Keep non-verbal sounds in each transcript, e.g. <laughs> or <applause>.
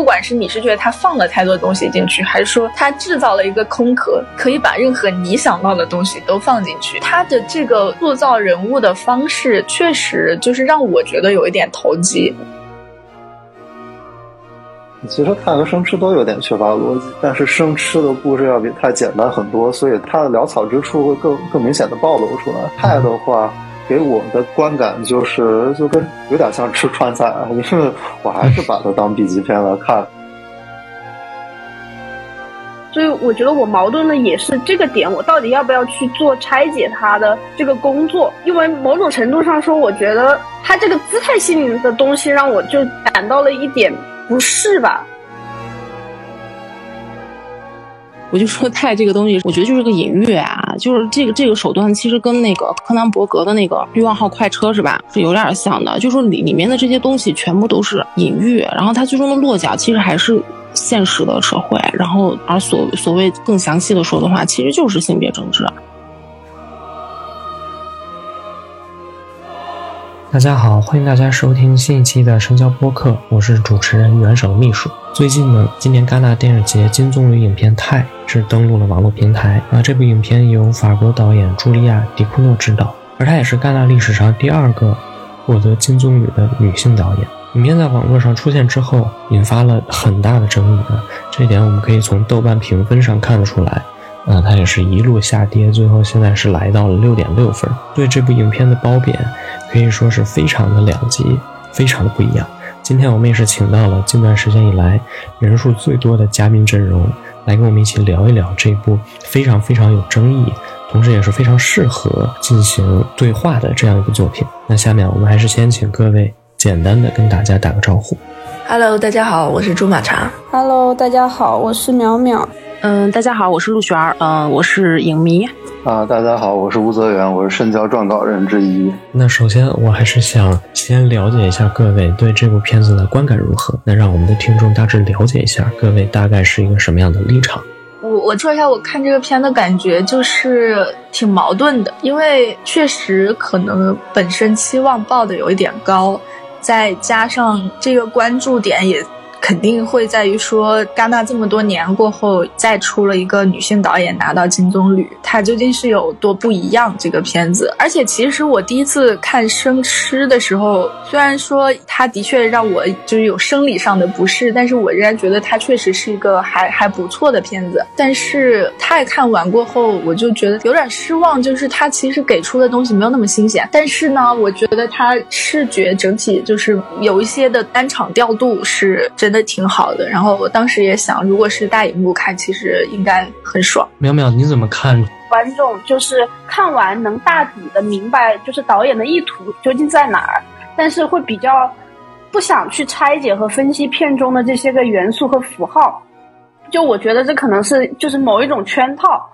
不管是你是觉得他放了太多东西进去，还是说他制造了一个空壳，可以把任何你想到的东西都放进去，他的这个塑造人物的方式，确实就是让我觉得有一点投机。其实泰和生吃都有点缺乏逻辑，但是生吃的故事要比泰简单很多，所以它的潦草之处会更更明显的暴露出来。泰的话，给我的观感就是就跟有点像吃川菜，因为我还是把它当 B 级片来看。<laughs> 所以我觉得我矛盾的也是这个点，我到底要不要去做拆解它的这个工作？因为某种程度上说，我觉得它这个姿态性的东西让我就感到了一点。不适吧？我就说泰这个东西，我觉得就是个隐喻啊，就是这个这个手段其实跟那个柯南伯格的那个欲望号快车是吧，是有点像的。就说里里面的这些东西全部都是隐喻，然后它最终的落脚其实还是现实的社会，然后而所所谓更详细的说的话，其实就是性别政治。大家好，欢迎大家收听新一期的深交播客，我是主持人元首秘书。最近呢，今年戛纳电影节金棕榈影片《泰》是登陆了网络平台啊。这部影片由法国导演茱莉亚·迪库诺执导，而她也是戛纳历史上第二个获得金棕榈的女性导演。影片在网络上出现之后，引发了很大的争议啊，这一点我们可以从豆瓣评分上看得出来。啊，它也是一路下跌，最后现在是来到了六点六分。对这部影片的褒贬可以说是非常的两极，非常的不一样。今天我们也是请到了近段时间以来人数最多的嘉宾阵容，来跟我们一起聊一聊这部非常非常有争议，同时也是非常适合进行对话的这样一部作品。那下面我们还是先请各位简单的跟大家打个招呼。Hello，大家好，我是朱马茶。Hello，大家好，我是淼淼。嗯，大家好，我是陆璇儿，嗯，我是影迷。啊，大家好，我是吴泽源，我是深交撰稿人之一。那首先，我还是想先了解一下各位对这部片子的观感如何。那让我们的听众大致了解一下，各位大概是一个什么样的立场。我我说一下，我看这个片的感觉就是挺矛盾的，因为确实可能本身期望报的有一点高，再加上这个关注点也。肯定会在于说，戛纳这么多年过后，再出了一个女性导演拿到金棕榈，它究竟是有多不一样？这个片子，而且其实我第一次看《生吃》的时候，虽然说它的确让我就是有生理上的不适，但是我仍然觉得它确实是一个还还不错的片子。但是太看完过后，我就觉得有点失望，就是它其实给出的东西没有那么新鲜。但是呢，我觉得它视觉整体就是有一些的单场调度是真。的挺好的，然后我当时也想，如果是大荧幕看，其实应该很爽。淼淼，你怎么看？观众就是看完能大体的明白，就是导演的意图究竟在哪儿，但是会比较不想去拆解和分析片中的这些个元素和符号。就我觉得这可能是就是某一种圈套。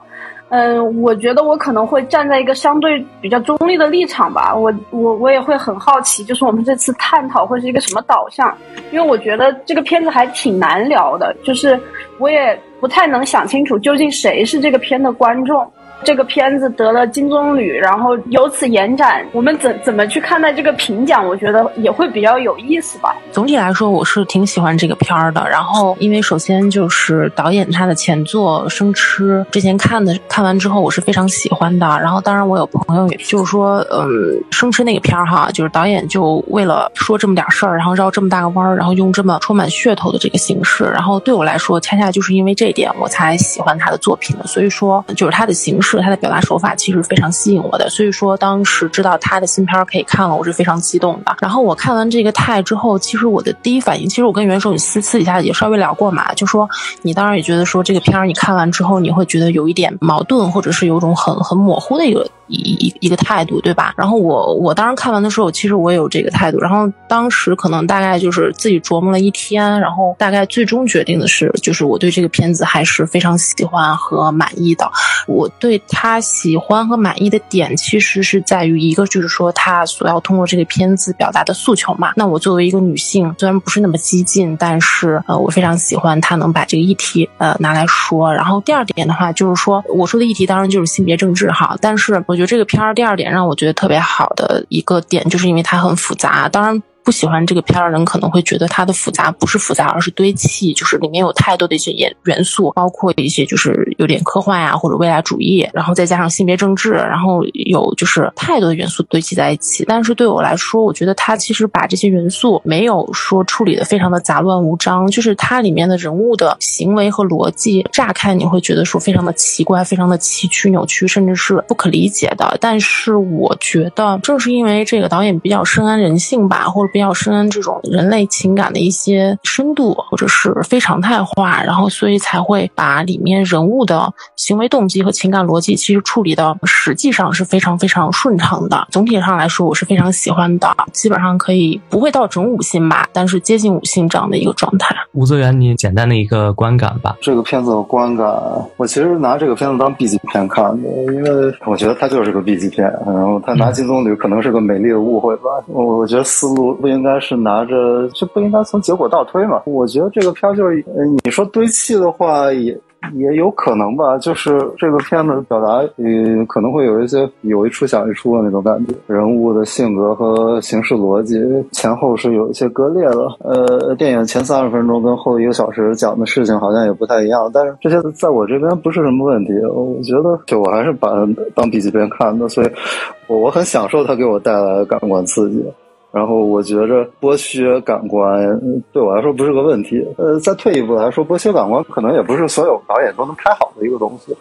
嗯，我觉得我可能会站在一个相对比较中立的立场吧。我我我也会很好奇，就是我们这次探讨会是一个什么导向？因为我觉得这个片子还挺难聊的，就是我也不太能想清楚究竟谁是这个片的观众。这个片子得了金棕榈，然后由此延展，我们怎怎么去看待这个评奖？我觉得也会比较有意思吧。总体来说，我是挺喜欢这个片儿的。然后，因为首先就是导演他的前作《生吃》，之前看的看完之后，我是非常喜欢的。然后，当然我有朋友也就是说，嗯，《生吃》那个片儿哈，就是导演就为了说这么点事儿，然后绕这么大个弯儿，然后用这么充满噱头的这个形式。然后对我来说，恰恰就是因为这一点，我才喜欢他的作品的。所以说，就是他的形式。是他的表达手法其实非常吸引我的，所以说当时知道他的新片可以看了，我是非常激动的。然后我看完这个泰之后，其实我的第一反应，其实我跟袁首你私私底下也稍微聊过嘛，就说你当然也觉得说这个片儿你看完之后，你会觉得有一点矛盾，或者是有种很很模糊的一个。一一一个态度，对吧？然后我我当时看完的时候，其实我也有这个态度。然后当时可能大概就是自己琢磨了一天，然后大概最终决定的是，就是我对这个片子还是非常喜欢和满意的。我对他喜欢和满意的点，其实是在于一个，就是说他所要通过这个片子表达的诉求嘛。那我作为一个女性，虽然不是那么激进，但是呃，我非常喜欢他能把这个议题呃拿来说。然后第二点的话，就是说我说的议题当然就是性别政治哈，但是我。我觉得这个片儿第二点让我觉得特别好的一个点，就是因为它很复杂。当然。不喜欢这个片儿的人可能会觉得它的复杂不是复杂，而是堆砌，就是里面有太多的一些元元素，包括一些就是有点科幻啊或者未来主义，然后再加上性别政治，然后有就是太多的元素堆砌在一起。但是对我来说，我觉得它其实把这些元素没有说处理的非常的杂乱无章，就是它里面的人物的行为和逻辑，乍看你会觉得说非常的奇怪，非常的崎岖扭曲，甚至是不可理解的。但是我觉得正是因为这个导演比较深谙人性吧，或者比较深这种人类情感的一些深度，或者是非常态化，然后所以才会把里面人物的行为动机和情感逻辑其实处理的实际上是非常非常顺畅的。总体上来说，我是非常喜欢的，基本上可以不会到整五星吧，但是接近五星这样的一个状态。吴泽源，你简单的一个观感吧。这个片子的观感，我其实拿这个片子当 B 级片看的，因为我觉得它就是个 B 级片，然后他拿金棕榈可能是个美丽的误会吧。我我觉得思路不应该是拿着，就不应该从结果倒推嘛。我觉得这个片就是，你说堆砌的话也。也有可能吧，就是这个片子表达，嗯，可能会有一些有一出想一出的那种感觉，人物的性格和行事逻辑前后是有一些割裂的。呃，电影前三十分钟跟后一个小时讲的事情好像也不太一样，但是这些在我这边不是什么问题。我觉得，就我还是把当笔记片看的，所以我我很享受它给我带来的感官刺激。然后我觉着剥削感官对我来说不是个问题。呃，再退一步来说，剥削感官可能也不是所有导演都能拍好的一个东西。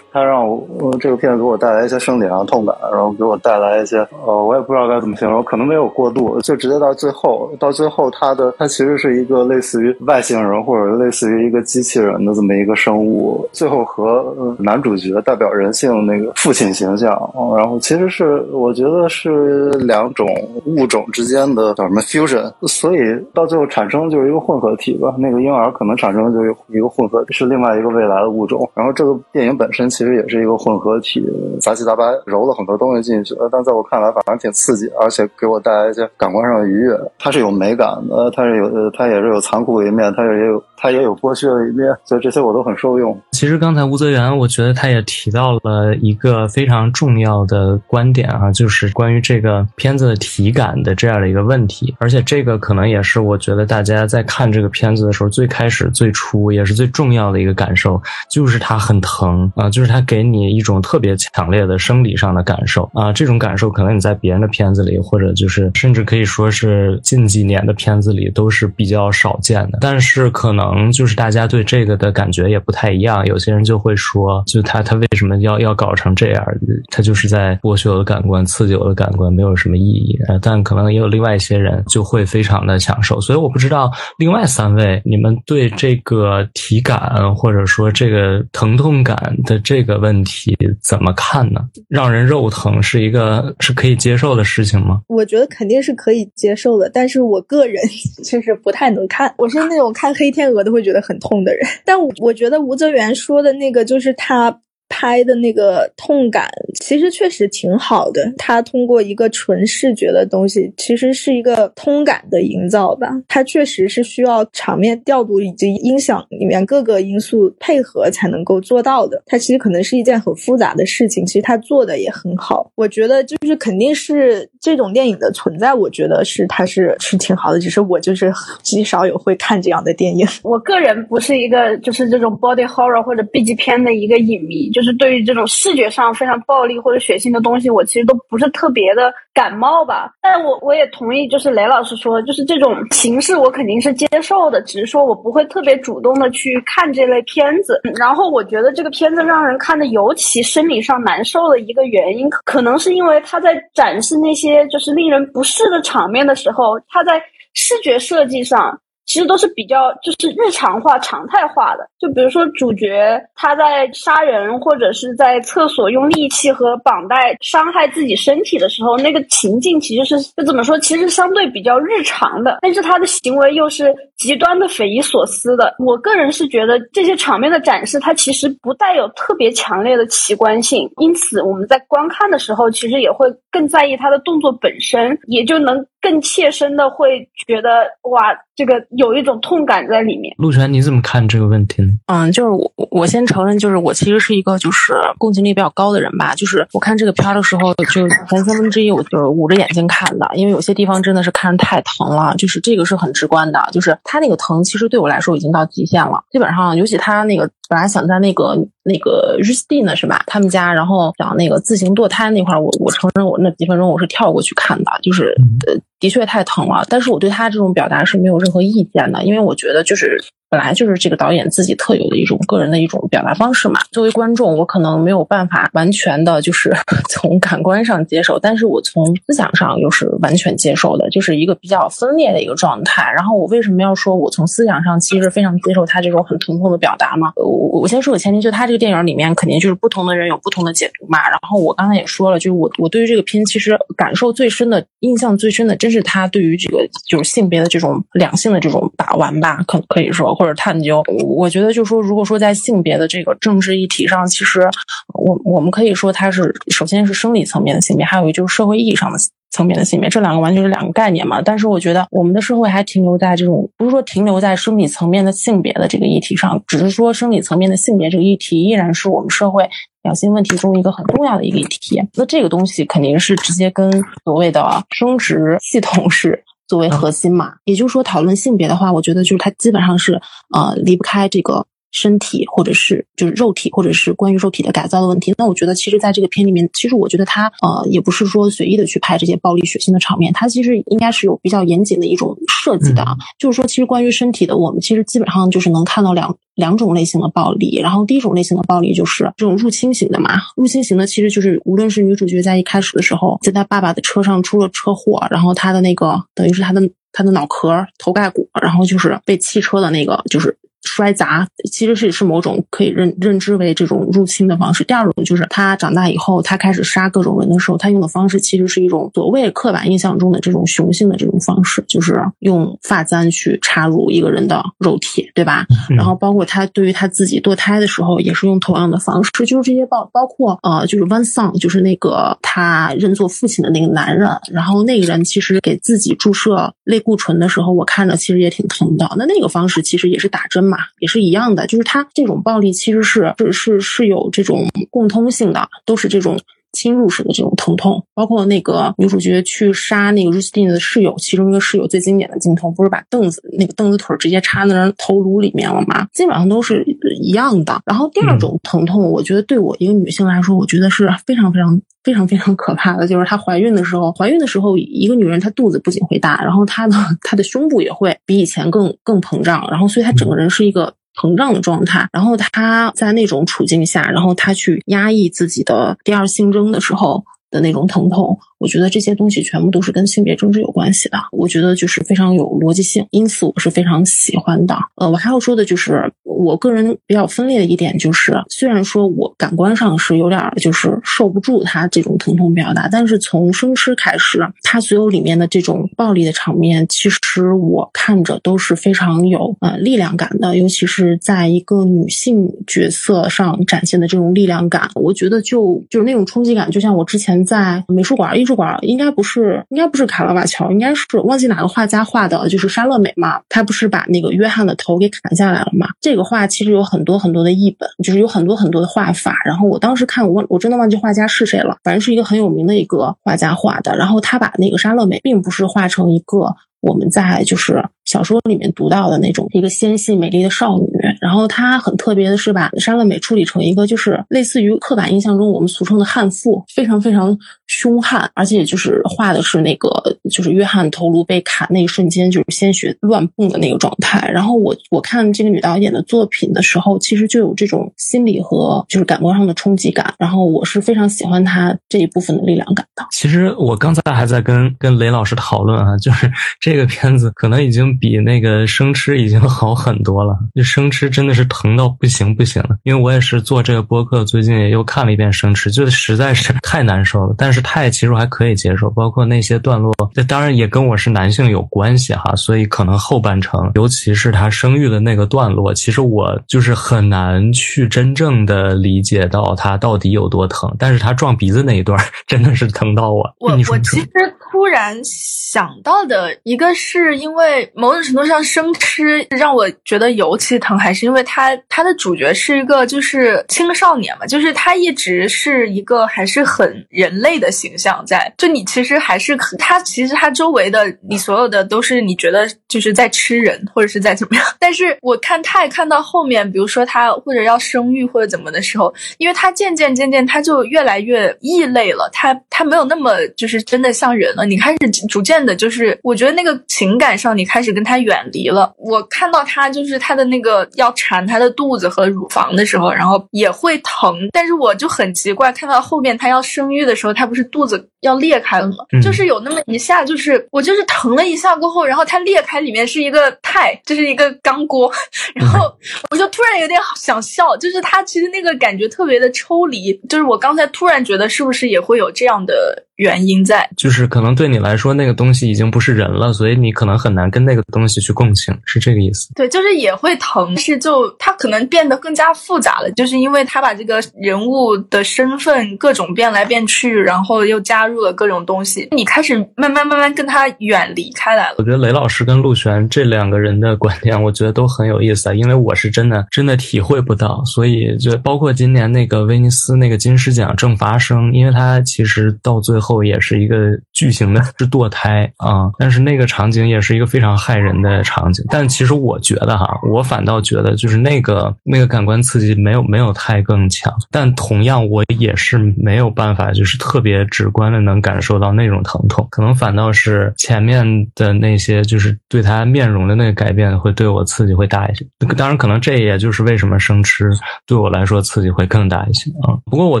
它让我这个片子给我带来一些生理上的痛感，然后给我带来一些呃，我也不知道该怎么形容，可能没有过度，就直接到最后，到最后它的它其实是一个类似于外星人或者类似于一个机器人的这么一个生物，最后和男主角代表人性那个父亲形象，然后其实是我觉得是两种物种之间的叫什么 fusion，所以到最后产生就是一个混合体吧，那个婴儿可能产生就是一个混合是另外一个未来的物种，然后这个电影本身其实。其实也是一个混合体，杂七杂八揉了很多东西进去，但在我看来反正挺刺激，而且给我带来一些感官上的愉悦。它是有美感的，它是有，它也是有残酷的一面，它也有。它也有剥削的一面，所以这些我都很受用。其实刚才吴泽源，我觉得他也提到了一个非常重要的观点啊，就是关于这个片子的体感的这样的一个问题。而且这个可能也是我觉得大家在看这个片子的时候，最开始、最初也是最重要的一个感受，就是它很疼啊，就是它给你一种特别强烈的生理上的感受啊。这种感受可能你在别人的片子里，或者就是甚至可以说是近几年的片子里都是比较少见的，但是可能。可能就是大家对这个的感觉也不太一样，有些人就会说，就他他为什么要要搞成这样？他就是在剥削我的感官，刺激我的感官，没有什么意义。但可能也有另外一些人就会非常的享受。所以我不知道另外三位，你们对这个体感或者说这个疼痛感的这个问题怎么看呢？让人肉疼是一个是可以接受的事情吗？我觉得肯定是可以接受的，但是我个人 <laughs> 就是不太能看。我是那种看黑天鹅。都会觉得很痛的人，但我觉得吴泽源说的那个就是他。拍的那个痛感其实确实挺好的，它通过一个纯视觉的东西，其实是一个通感的营造吧。它确实是需要场面调度以及音响里面各个因素配合才能够做到的。它其实可能是一件很复杂的事情，其实它做的也很好。我觉得就是肯定是这种电影的存在，我觉得是它是是挺好的。只是我就是极少有会看这样的电影。<laughs> 我个人不是一个就是这种 body horror 或者 B 级片的一个影迷。就是对于这种视觉上非常暴力或者血腥的东西，我其实都不是特别的感冒吧。但我我也同意，就是雷老师说，就是这种形式我肯定是接受的，只是说我不会特别主动的去看这类片子。然后我觉得这个片子让人看的尤其生理上难受的一个原因，可能是因为他在展示那些就是令人不适的场面的时候，他在视觉设计上。其实都是比较就是日常化、常态化的。就比如说主角他在杀人或者是在厕所用利器和绑带伤害自己身体的时候，那个情境其实是就怎么说？其实相对比较日常的，但是他的行为又是极端的匪夷所思的。我个人是觉得这些场面的展示，它其实不带有特别强烈的奇观性，因此我们在观看的时候，其实也会更在意他的动作本身，也就能。更切身的会觉得哇，这个有一种痛感在里面。陆泉，你怎么看这个问题呢？嗯，就是我我先承认，就是我其实是一个就是共情力比较高的人吧。就是我看这个片儿的时候，就是前三分之一我就是捂着眼睛看的，因为有些地方真的是看着太疼了，就是这个是很直观的，就是他那个疼其实对我来说已经到极限了。基本上，尤其他那个本来想在那个那个日斯蒂呢是吧？他们家，然后讲那个自行堕胎那块儿，我我承认我那几分钟我是跳过去看的，就是呃的确太疼了。但是我对他这种表达是没有任何意见的，因为我觉得就是本来就是这个导演自己特有的一种个人的一种表达方式嘛。作为观众，我可能没有办法完全的就是 <laughs> 从感官上接受，但是我从思想上又是完全接受的，就是一个比较分裂的一个状态。然后我为什么要说我从思想上其实非常接受他这种很疼痛的表达呢？我我先说个前提，就他这个电影里面肯定就是不同的人有不同的解读嘛。然后我刚才也说了，就是我我对于这个片其实感受最深的、印象最深的，真是他对于这个就是性别的这种两性的这种把玩吧，可可以说或者者探究。我觉得就是说，如果说在性别的这个政治议题上，其实我我们可以说它是首先是生理层面的性别，还有一就是社会意义上的。层面的性别，这两个完全是两个概念嘛。但是我觉得我们的社会还停留在这种，不是说停留在生理层面的性别的这个议题上，只是说生理层面的性别这个议题依然是我们社会两性问题中一个很重要的一个议题。那这个东西肯定是直接跟所谓的生殖系统是作为核心嘛。也就是说，讨论性别的话，我觉得就是它基本上是呃离不开这个。身体，或者是就是肉体，或者是关于肉体的改造的问题。那我觉得，其实在这个片里面，其实我觉得他呃，也不是说随意的去拍这些暴力血腥的场面，他其实应该是有比较严谨的一种设计的啊。就是说，其实关于身体的，我们其实基本上就是能看到两两种类型的暴力。然后第一种类型的暴力就是这种入侵型的嘛，入侵型的其实就是无论是女主角在一开始的时候，在她爸爸的车上出了车祸，然后她的那个等于是她的她的脑壳头盖骨，然后就是被汽车的那个就是。摔砸其实是是某种可以认认知为这种入侵的方式。第二种就是他长大以后，他开始杀各种人的时候，他用的方式其实是一种所谓刻板印象中的这种雄性的这种方式，就是用发簪去插入一个人的肉体，对吧？然后包括他对于他自己堕胎的时候，也是用同样的方式。就是这些包包括呃，就是 One Son，就是那个他认作父亲的那个男人，然后那个人其实给自己注射类固醇的时候，我看着其实也挺疼的。那那个方式其实也是打针嘛。也是一样的，就是他这种暴力其实是是是是有这种共通性的，都是这种侵入式的这种疼痛。包括那个女主角去杀那个 Rustin 的室友，其中一个室友最经典的镜头，不是把凳子那个凳子腿直接插在人头颅里面了吗？基本上都是一样的。然后第二种疼痛，我觉得对我一个女性来说，我觉得是非常非常。非常非常可怕的就是她怀孕的时候，怀孕的时候，一个女人她肚子不仅会大，然后她的她的胸部也会比以前更更膨胀，然后所以她整个人是一个膨胀的状态。然后他在那种处境下，然后他去压抑自己的第二性征的时候的那种疼痛。我觉得这些东西全部都是跟性别政治有关系的。我觉得就是非常有逻辑性，因此我是非常喜欢的。呃，我还要说的就是，我个人比较分裂的一点就是，虽然说我感官上是有点就是受不住他这种疼痛表达，但是从生吃开始，他所有里面的这种暴力的场面，其实我看着都是非常有呃力量感的，尤其是在一个女性角色上展现的这种力量感，我觉得就就是那种冲击感，就像我之前在美术馆一。美术馆应该不是，应该不是卡拉瓦乔，应该是忘记哪个画家画的，就是莎乐美嘛。他不是把那个约翰的头给砍下来了嘛？这个画其实有很多很多的译本，就是有很多很多的画法。然后我当时看，我我真的忘记画家是谁了，反正是一个很有名的一个画家画的。然后他把那个莎乐美，并不是画成一个我们在就是。小说里面读到的那种一个纤细美丽的少女，然后她很特别的是把莎乐美处理成一个就是类似于刻板印象中我们俗称的悍妇，非常非常凶悍，而且就是画的是那个就是约翰头颅被砍那一瞬间就是鲜血乱蹦的那个状态。然后我我看这个女导演的作品的时候，其实就有这种心理和就是感官上的冲击感。然后我是非常喜欢她这一部分的力量感的。其实我刚才还在跟跟雷老师讨论啊，就是这个片子可能已经。比那个生吃已经好很多了，就生吃真的是疼到不行不行了。因为我也是做这个播客，最近也又看了一遍生吃，就实在是太难受了。但是太其实还可以接受，包括那些段落，这当然也跟我是男性有关系哈，所以可能后半程，尤其是他生育的那个段落，其实我就是很难去真正的理解到他到底有多疼。但是他撞鼻子那一段真的是疼到我。我我其实。突然想到的一个是因为某种程度上生吃让我觉得尤其疼，还是因为他他的主角是一个就是青少年嘛，就是他一直是一个还是很人类的形象在，就你其实还是他其实他周围的你所有的都是你觉得就是在吃人或者是在怎么样，但是我看泰看到后面，比如说他或者要生育或者怎么的时候，因为他渐渐渐渐他就越来越异类了，他他没有那么就是真的像人了，你开始逐渐的就是我觉得那个情感上你开始跟他远离了。我看到他就是他的那个要缠他的肚子和乳房的时候，然后也会疼，但是我就很奇怪，看到后面他要生育的时候，他不是肚子要裂开了吗？就是有那么一下，就是我就是疼了一下过后，然后它裂开，里面是一个钛，就是一个钢锅，<laughs> 然后我就突然有点想笑，就是他其实那个感觉特别的抽离，就是我刚才突然觉得是不是也会有这样的。原因在，就是可能对你来说那个东西已经不是人了，所以你可能很难跟那个东西去共情，是这个意思。对，就是也会疼，是就他可能变得更加复杂了，就是因为他把这个人物的身份各种变来变去，然后又加入了各种东西，你开始慢慢慢慢跟他远离开来了。我觉得雷老师跟陆璇这两个人的观点，我觉得都很有意思啊，因为我是真的真的体会不到，所以就包括今年那个威尼斯那个金狮奖正发生，因为他其实到最后。后也是一个巨型的，是堕胎啊！但是那个场景也是一个非常害人的场景。但其实我觉得哈，我反倒觉得就是那个那个感官刺激没有没有太更强。但同样，我也是没有办法，就是特别直观的能感受到那种疼痛。可能反倒是前面的那些，就是对他面容的那个改变，会对我刺激会大一些。当然，可能这也就是为什么生吃对我来说刺激会更大一些啊。不过我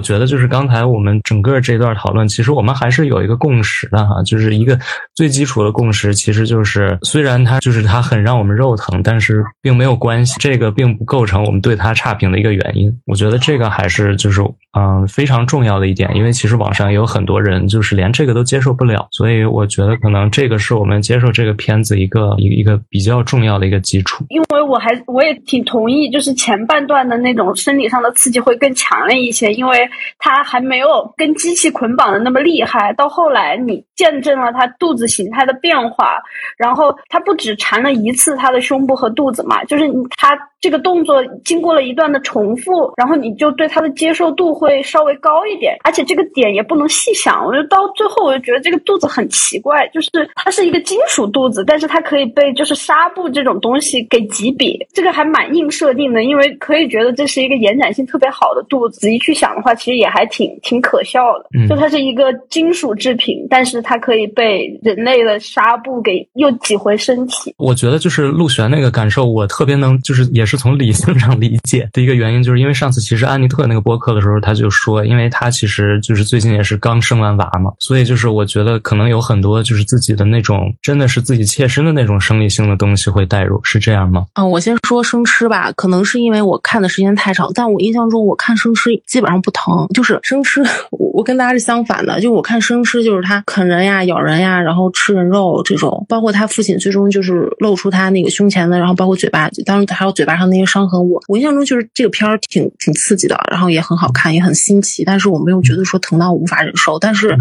觉得，就是刚才我们整个这段讨论，其实我们。还是有一个共识的哈，就是一个最基础的共识，其实就是虽然它就是它很让我们肉疼，但是并没有关系，这个并不构成我们对它差评的一个原因。我觉得这个还是就是嗯非常重要的一点，因为其实网上也有很多人就是连这个都接受不了，所以我觉得可能这个是我们接受这个片子一个一个一个比较重要的一个基础。因为我还我也挺同意，就是前半段的那种生理上的刺激会更强烈一些，因为他还没有跟机器捆绑的那么厉害。到后来，你见证了他肚子形态的变化，然后他不止缠了一次他的胸部和肚子嘛，就是他。这个动作经过了一段的重复，然后你就对他的接受度会稍微高一点，而且这个点也不能细想。我就到最后，我就觉得这个肚子很奇怪，就是它是一个金属肚子，但是它可以被就是纱布这种东西给挤瘪，这个还蛮硬设定的，因为可以觉得这是一个延展性特别好的肚子。仔细去想的话，其实也还挺挺可笑的。就它是一个金属制品，但是它可以被人类的纱布给又挤回身体。我觉得就是陆璇那个感受，我特别能就是也。是从理性上理解的一个原因，就是因为上次其实安妮特那个播客的时候，他就说，因为他其实就是最近也是刚生完娃嘛，所以就是我觉得可能有很多就是自己的那种真的是自己切身的那种生理性的东西会带入，是这样吗？嗯，我先说生吃吧，可能是因为我看的时间太长，但我印象中我看生吃基本上不疼，就是生吃，<laughs> 我我跟大家是相反的，就我看生吃就是他啃人呀、咬人呀，然后吃人肉这种，包括他父亲最终就是露出他那个胸前的，然后包括嘴巴，当时还有嘴巴。上那些伤痕，我我印象中就是这个片儿挺挺刺激的，然后也很好看，也很新奇，但是我没有觉得说疼到无法忍受。但是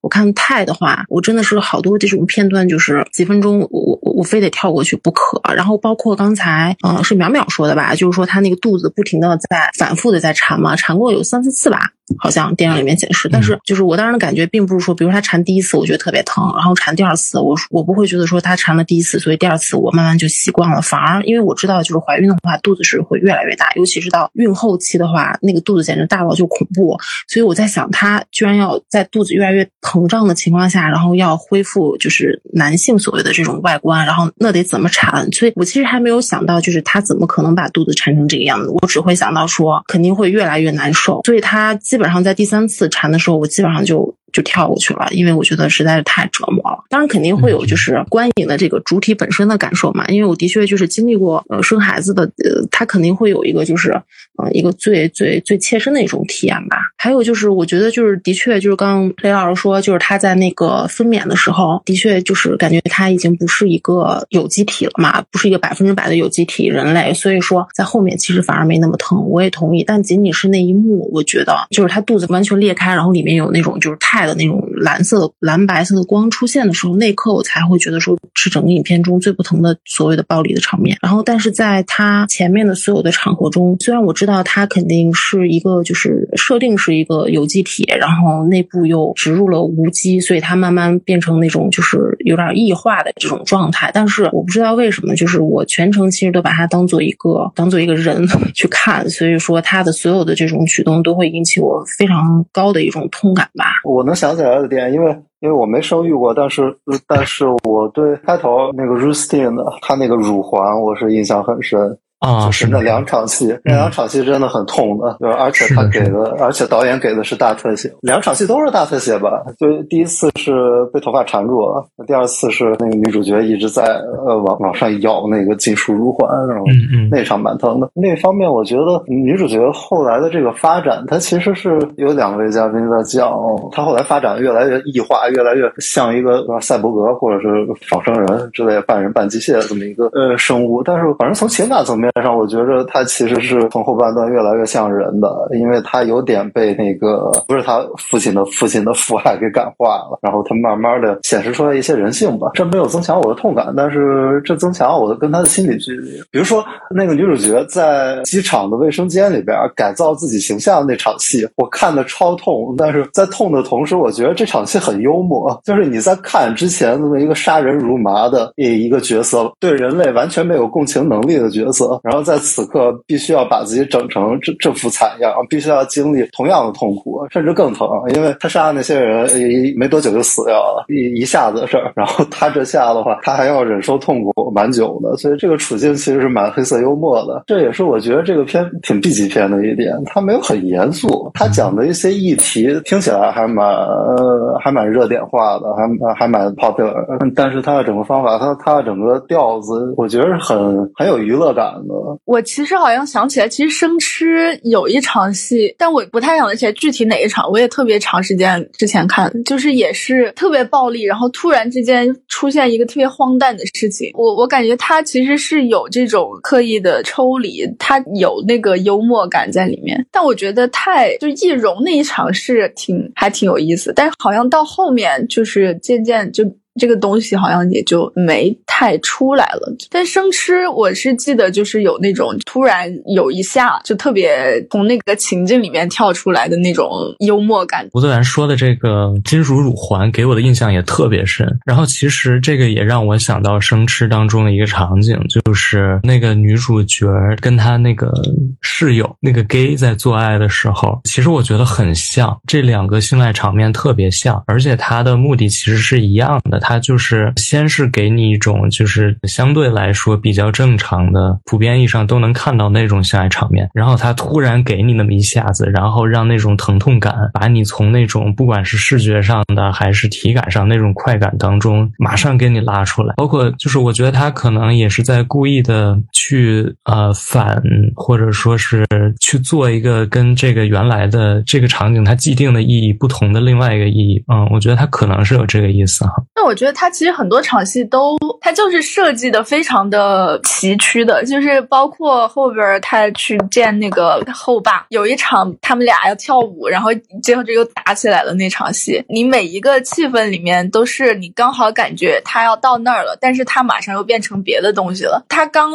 我看泰的话，我真的是好多这种片段，就是几分钟，我我我非得跳过去不可。然后包括刚才，嗯，是淼淼说的吧，就是说他那个肚子不停的在反复的在缠嘛，缠过有三四次吧。好像电影里面显示，但是就是我当时的感觉，并不是说，比如他缠第一次，我觉得特别疼，然后缠第二次，我我不会觉得说他缠了第一次，所以第二次我慢慢就习惯了。反而因为我知道，就是怀孕的话，肚子是会越来越大，尤其是到孕后期的话，那个肚子简直大到就恐怖。所以我在想，他居然要在肚子越来越膨胀的情况下，然后要恢复就是男性所谓的这种外观，然后那得怎么缠？所以我其实还没有想到，就是他怎么可能把肚子缠成这个样子。我只会想到说，肯定会越来越难受。所以他基基本上在第三次缠的时候，我基本上就。就跳过去了，因为我觉得实在是太折磨了。当然肯定会有就是观影的这个主体本身的感受嘛，因为我的确就是经历过呃生孩子的，呃，他肯定会有一个就是呃一个最最最切身的一种体验吧。还有就是我觉得就是的确就是刚雷老师说，就是他在那个分娩的时候，的确就是感觉他已经不是一个有机体了嘛，不是一个百分之百的有机体人类，所以说在后面其实反而没那么疼。我也同意，但仅仅是那一幕，我觉得就是他肚子完全裂开，然后里面有那种就是太。派的那种蓝色、蓝白色的光出现的时候，那一刻我才会觉得说是整个影片中最不同的所谓的暴力的场面。然后，但是在他前面的所有的场合中，虽然我知道他肯定是一个就是设定是一个有机体，然后内部又植入了无机，所以它慢慢变成那种就是有点异化的这种状态。但是我不知道为什么，就是我全程其实都把它当做一个当做一个人 <laughs> 去看，所以说他的所有的这种举动都会引起我非常高的一种痛感吧。我能想起来的点，因为因为我没生育过，但是但是我对开头那个 Rustin 的他那个乳环，我是印象很深。啊，就是那两场戏，那两场戏真的很痛的，就是而且他给的，而且导演给的是大特写，两场戏都是大特写吧？就第一次是被头发缠住了，第二次是那个女主角一直在呃往往上咬那个金属乳环，然后那场蛮疼的。那方面我觉得女主角后来的这个发展，她其实是有两位嘉宾在讲，她后来发展越来越异化，越来越像一个赛博格或者是仿生人之类半人半机械的这么一个呃生物，但是反正从情感层面。上，我觉着他其实是从后半段越来越像人的，因为他有点被那个不是他父亲的父亲的父爱给感化了，然后他慢慢的显示出来一些人性吧。这没有增强我的痛感，但是这增强我的跟他的心理距离。比如说那个女主角在机场的卫生间里边改造自己形象那场戏，我看的超痛，但是在痛的同时，我觉得这场戏很幽默。就是你在看之前那么一个杀人如麻的一一个角色，对人类完全没有共情能力的角色。然后在此刻必须要把自己整成这这副惨样，必须要经历同样的痛苦，甚至更疼，因为他杀的那些人一没多久就死掉了，一一下子的事儿。<laughs> 然后他这下的话，他还要忍受痛苦蛮久的，所以这个处境其实是蛮黑色幽默的。这也是我觉得这个片挺 B 级片的一点，它没有很严肃，他讲的一些议题听起来还蛮呃还蛮热点化的，还还蛮 popular。但是他的整个方法，他他的整个调子，我觉得是很很有娱乐感我其实好像想起来，其实生吃有一场戏，但我不太想得起来具体哪一场。我也特别长时间之前看，就是也是特别暴力，然后突然之间出现一个特别荒诞的事情。我我感觉他其实是有这种刻意的抽离，他有那个幽默感在里面。但我觉得太就易容那一场是挺还挺有意思，但是好像到后面就是渐渐就。这个东西好像也就没太出来了，但生吃我是记得就是有那种突然有一下就特别从那个情境里面跳出来的那种幽默感。吴泽然说的这个金属乳环给我的印象也特别深，然后其实这个也让我想到生吃当中的一个场景，就是那个女主角跟她那个室友那个 gay 在做爱的时候，其实我觉得很像，这两个性爱场面特别像，而且他的目的其实是一样的。它就是先是给你一种就是相对来说比较正常的、普遍意义上都能看到那种性爱场面，然后它突然给你那么一下子，然后让那种疼痛感把你从那种不管是视觉上的还是体感上那种快感当中马上给你拉出来。包括就是我觉得他可能也是在故意的去呃反或者说是去做一个跟这个原来的这个场景它既定的意义不同的另外一个意义。嗯，我觉得他可能是有这个意思哈。那我。觉得他其实很多场戏都，他就是设计的非常的崎岖的，就是包括后边他去见那个后爸，有一场他们俩要跳舞，然后最后这又打起来了那场戏，你每一个气氛里面都是你刚好感觉他要到那儿了，但是他马上又变成别的东西了，他刚。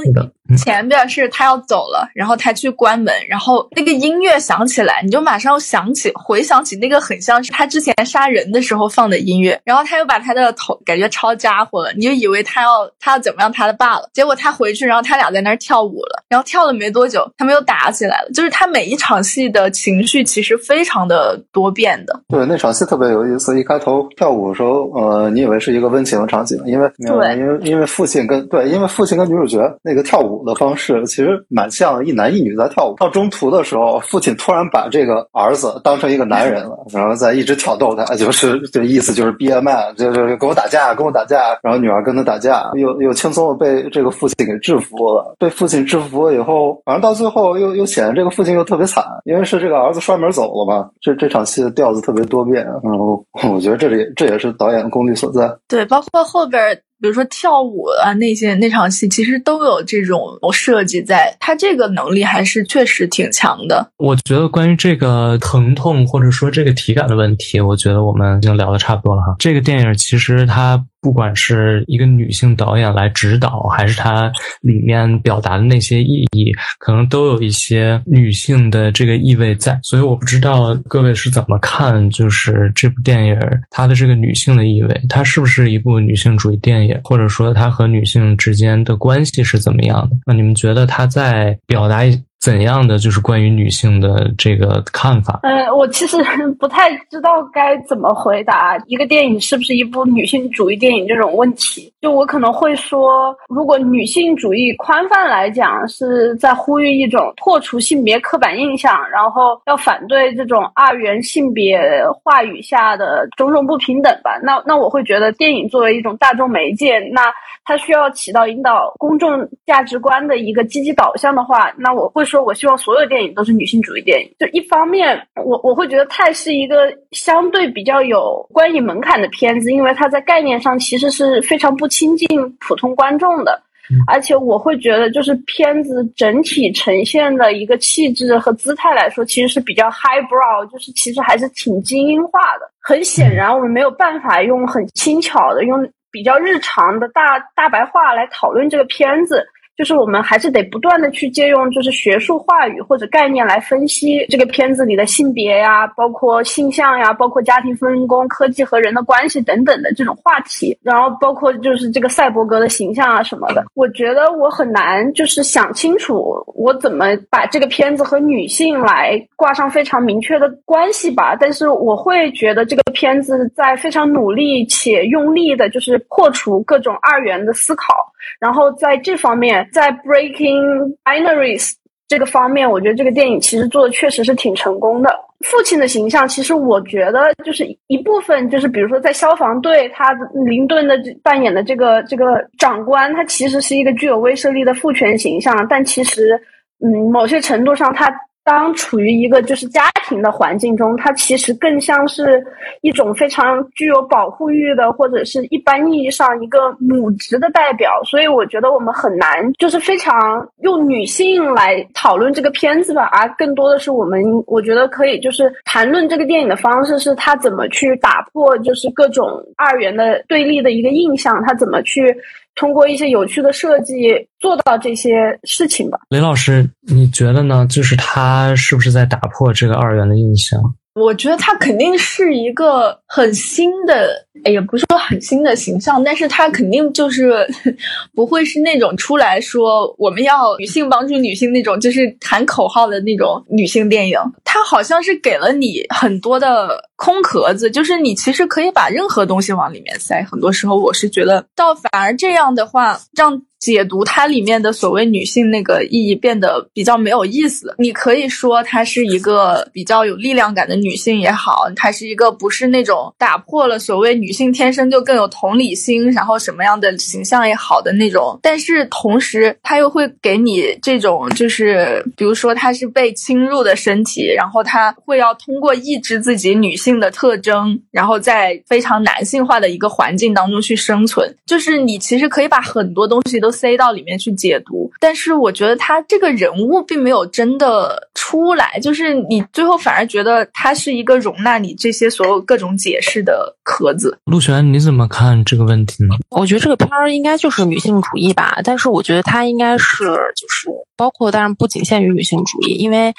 <laughs> 前边是他要走了，然后他去关门，然后那个音乐响起来，你就马上想起回想起那个很像是他之前杀人的时候放的音乐，然后他又把他的头感觉抄家伙了，你就以为他要他要怎么样他的爸了，结果他回去，然后他俩在那儿跳舞了，然后跳了没多久，他们又打起来了，就是他每一场戏的情绪其实非常的多变的。对，那场戏特别有意思，一开头跳舞的时候，呃，你以为是一个温情的场景，因为对，因为因为父亲跟对，因为父亲跟女主角那个跳舞。的方式其实蛮像一男一女在跳舞。到中途的时候，父亲突然把这个儿子当成一个男人了，然后再一直挑逗他，就是这意思就是 be a man，就是跟我打架，跟我打架。然后女儿跟他打架，又又轻松的被这个父亲给制服了。被父亲制服了以后，反正到最后又又显得这个父亲又特别惨，因为是这个儿子摔门走了嘛。这这场戏的调子特别多变，然后我觉得这里这也是导演的功力所在。对，包括后边。比如说跳舞啊那些那场戏，其实都有这种设计在。他这个能力还是确实挺强的。我觉得关于这个疼痛或者说这个体感的问题，我觉得我们已经聊的差不多了哈。这个电影其实它。不管是一个女性导演来指导，还是它里面表达的那些意义，可能都有一些女性的这个意味在。所以我不知道各位是怎么看，就是这部电影它的这个女性的意味，它是不是一部女性主义电影，或者说它和女性之间的关系是怎么样的？那你们觉得它在表达一？怎样的就是关于女性的这个看法？嗯，我其实 <laughs> 不太知道该怎么回答一个电影是不是一部女性主义电影这种问题。就我可能会说，如果女性主义宽泛来讲是在呼吁一种破除性别刻板印象，然后要反对这种二元性别话语下的种种不平等吧。那那我会觉得，电影作为一种大众媒介，那它需要起到引导公众价值观的一个积极导向的话，那我会。说我希望所有电影都是女性主义电影。就一方面，我我会觉得《泰》是一个相对比较有观影门槛的片子，因为它在概念上其实是非常不亲近普通观众的。而且我会觉得，就是片子整体呈现的一个气质和姿态来说，其实是比较 high brow，就是其实还是挺精英化的。很显然，我们没有办法用很轻巧的、用比较日常的大大白话来讨论这个片子。就是我们还是得不断的去借用，就是学术话语或者概念来分析这个片子里的性别呀，包括性向呀，包括家庭分工、科技和人的关系等等的这种话题，然后包括就是这个赛博格的形象啊什么的。我觉得我很难就是想清楚我怎么把这个片子和女性来挂上非常明确的关系吧。但是我会觉得这个片子在非常努力且用力的，就是破除各种二元的思考。然后在这方面，在 breaking binaries 这个方面，我觉得这个电影其实做的确实是挺成功的。父亲的形象，其实我觉得就是一部分，就是比如说在消防队，他林顿的扮演的这个这个长官，他其实是一个具有威慑力的父权形象，但其实，嗯，某些程度上他。当处于一个就是家庭的环境中，它其实更像是一种非常具有保护欲的，或者是一般意义上一个母职的代表。所以我觉得我们很难就是非常用女性来讨论这个片子吧，而更多的是我们我觉得可以就是谈论这个电影的方式是它怎么去打破就是各种二元的对立的一个印象，它怎么去。通过一些有趣的设计做到这些事情吧。雷老师，你觉得呢？就是他是不是在打破这个二元的印象？我觉得他肯定是一个很新的，也不是说很新的形象，但是他肯定就是 <laughs> 不会是那种出来说我们要女性帮助女性那种，就是喊口号的那种女性电影。他好像是给了你很多的空壳子，就是你其实可以把任何东西往里面塞。很多时候，我是觉得，倒反而这样的话让。解读它里面的所谓女性那个意义变得比较没有意思。你可以说她是一个比较有力量感的女性也好，她是一个不是那种打破了所谓女性天生就更有同理心，然后什么样的形象也好的那种。但是同时，她又会给你这种，就是比如说她是被侵入的身体，然后她会要通过抑制自己女性的特征，然后在非常男性化的一个环境当中去生存。就是你其实可以把很多东西都。塞到里面去解读，但是我觉得他这个人物并没有真的出来，就是你最后反而觉得他是一个容纳你这些所有各种解释的壳子。陆璇，你怎么看这个问题呢？我觉得这个片儿应该就是女性主义吧，但是我觉得它应该是就是包括，当然不仅限于女性主义，因为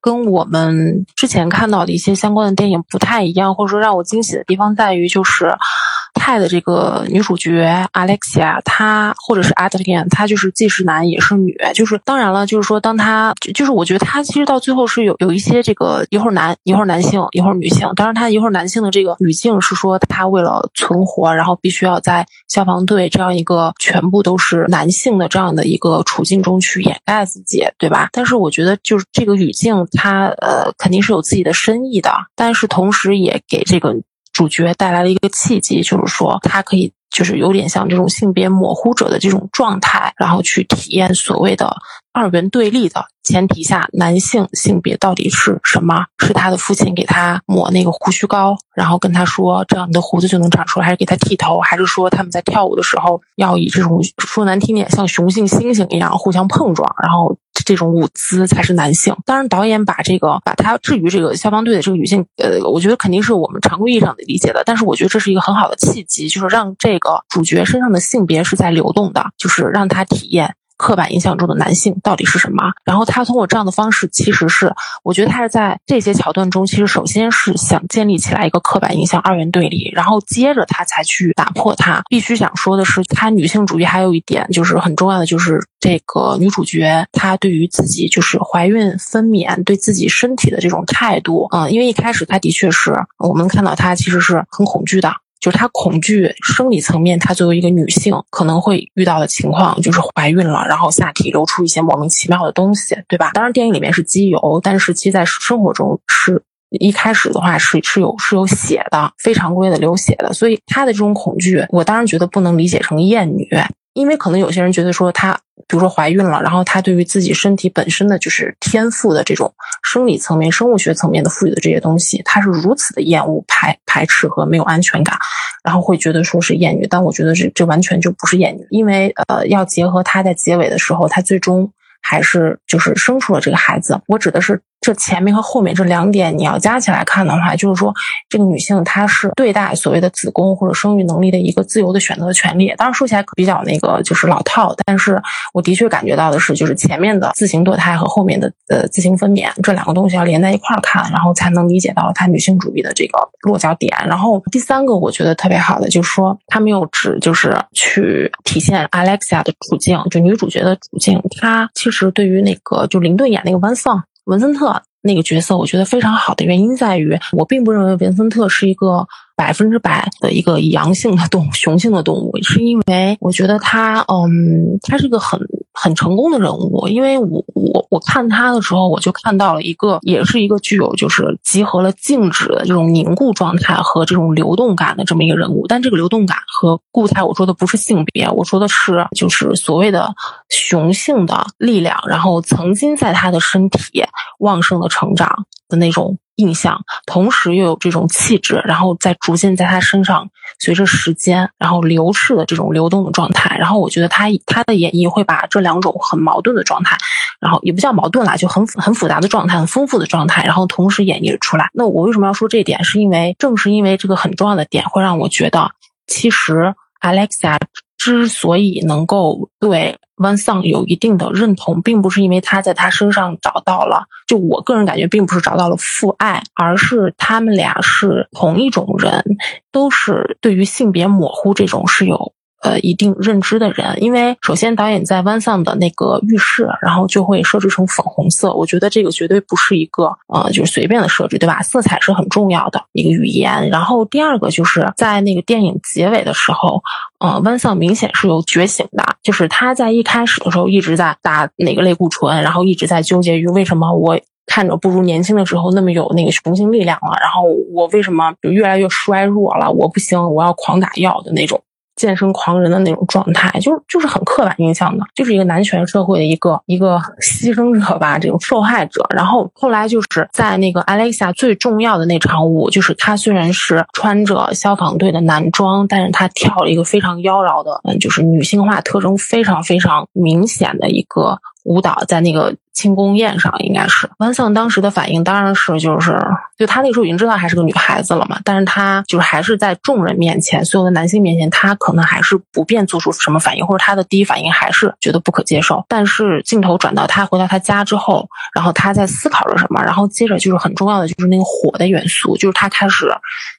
跟我们之前看到的一些相关的电影不太一样，或者说让我惊喜的地方在于就是。泰的这个女主角 Alexia，她或者是 Adrian，她就是既是男也是女，就是当然了，就是说当她就是我觉得她其实到最后是有有一些这个一会儿男一会儿男性一会儿女性，当然她一会儿男性的这个语境是说她为了存活，然后必须要在消防队这样一个全部都是男性的这样的一个处境中去掩盖自己，对吧？但是我觉得就是这个语境，它呃肯定是有自己的深意的，但是同时也给这个。主角带来了一个契机，就是说他可以就是有点像这种性别模糊者的这种状态，然后去体验所谓的二元对立的前提下，男性性别到底是什么？是他的父亲给他抹那个胡须膏，然后跟他说这样你的胡子就能长出来，还是给他剃头，还是说他们在跳舞的时候要以这种说难听点像雄性猩猩一样互相碰撞，然后这种舞姿才是男性？当然，导演把这个把他置于这个消防队的这个女性，呃，我觉得肯定是我们常规意义上的理解的，但是我觉得这是一个很好的契机，就是让这。个主角身上的性别是在流动的，就是让他体验刻板印象中的男性到底是什么。然后他通过这样的方式，其实是我觉得他是在这些桥段中，其实首先是想建立起来一个刻板印象二元对立，然后接着他才去打破它。必须想说的是，他女性主义还有一点就是很重要的，就是这个女主角她对于自己就是怀孕分娩对自己身体的这种态度，嗯，因为一开始她的确是我们看到她其实是很恐惧的。就是她恐惧生理层面，她作为一个女性可能会遇到的情况，就是怀孕了，然后下体流出一些莫名其妙的东西，对吧？当然电影里面是机油，但是其实在生活中是一开始的话是是有是有血的，非常规的流血的，所以她的这种恐惧，我当然觉得不能理解成厌女。因为可能有些人觉得说她，比如说怀孕了，然后她对于自己身体本身的就是天赋的这种生理层面、生物学层面的赋予的这些东西，她是如此的厌恶、排排斥和没有安全感，然后会觉得说是厌女。但我觉得这这完全就不是厌女，因为呃，要结合她在结尾的时候，她最终还是就是生出了这个孩子。我指的是。这前面和后面这两点，你要加起来看的话，就是说，这个女性她是对待所谓的子宫或者生育能力的一个自由的选择权利。当然说起来比较那个就是老套，但是我的确感觉到的是，就是前面的自行堕胎和后面的呃自行分娩这两个东西要连在一块儿看，然后才能理解到她女性主义的这个落脚点。然后第三个我觉得特别好的就是说，她没有只就是去体现 Alexia 的处境，就女主角的处境，她其实对于那个就林顿演那个温桑。文森特那个角色，我觉得非常好的原因在于，我并不认为文森特是一个。百分之百的一个阳性的动物，雄性的动物，是因为我觉得他，嗯，他是个很很成功的人物。因为我我我看他的时候，我就看到了一个，也是一个具有就是集合了静止的这种凝固状态和这种流动感的这么一个人物。但这个流动感和固态，我说的不是性别，我说的是就是所谓的雄性的力量，然后曾经在他的身体旺盛的成长的那种。印象，同时又有这种气质，然后再逐渐在他身上随着时间然后流逝的这种流动的状态，然后我觉得他他的演绎会把这两种很矛盾的状态，然后也不叫矛盾啦，就很很复杂的状态，很丰富的状态，然后同时演绎出来。那我为什么要说这一点？是因为正是因为这个很重要的点，会让我觉得其实 Alexa。之所以能够对 One Song 有一定的认同，并不是因为他在他身上找到了，就我个人感觉，并不是找到了父爱，而是他们俩是同一种人，都是对于性别模糊这种是有。呃，一定认知的人，因为首先导演在湾上的那个浴室，然后就会设置成粉红色。我觉得这个绝对不是一个呃，就是随便的设置，对吧？色彩是很重要的一个语言。然后第二个就是在那个电影结尾的时候，呃，湾上明显是有觉醒的，就是他在一开始的时候一直在打哪个类固醇，然后一直在纠结于为什么我看着不如年轻的时候那么有那个雄性力量了，然后我为什么就越来越衰弱了？我不行，我要狂打药的那种。健身狂人的那种状态，就是就是很刻板印象的，就是一个男权社会的一个一个牺牲者吧，这种受害者。然后后来就是在那个 Alexa 最重要的那场舞，就是他虽然是穿着消防队的男装，但是他跳了一个非常妖娆的，嗯，就是女性化特征非常非常明显的一个。舞蹈在那个庆功宴上，应该是温桑当时的反应，当然是就是，就他那时候已经知道还是个女孩子了嘛，但是他就是还是在众人面前，所有的男性面前，他可能还是不便做出什么反应，或者他的第一反应还是觉得不可接受。但是镜头转到他回到他家之后，然后他在思考着什么，然后接着就是很重要的就是那个火的元素，就是他开始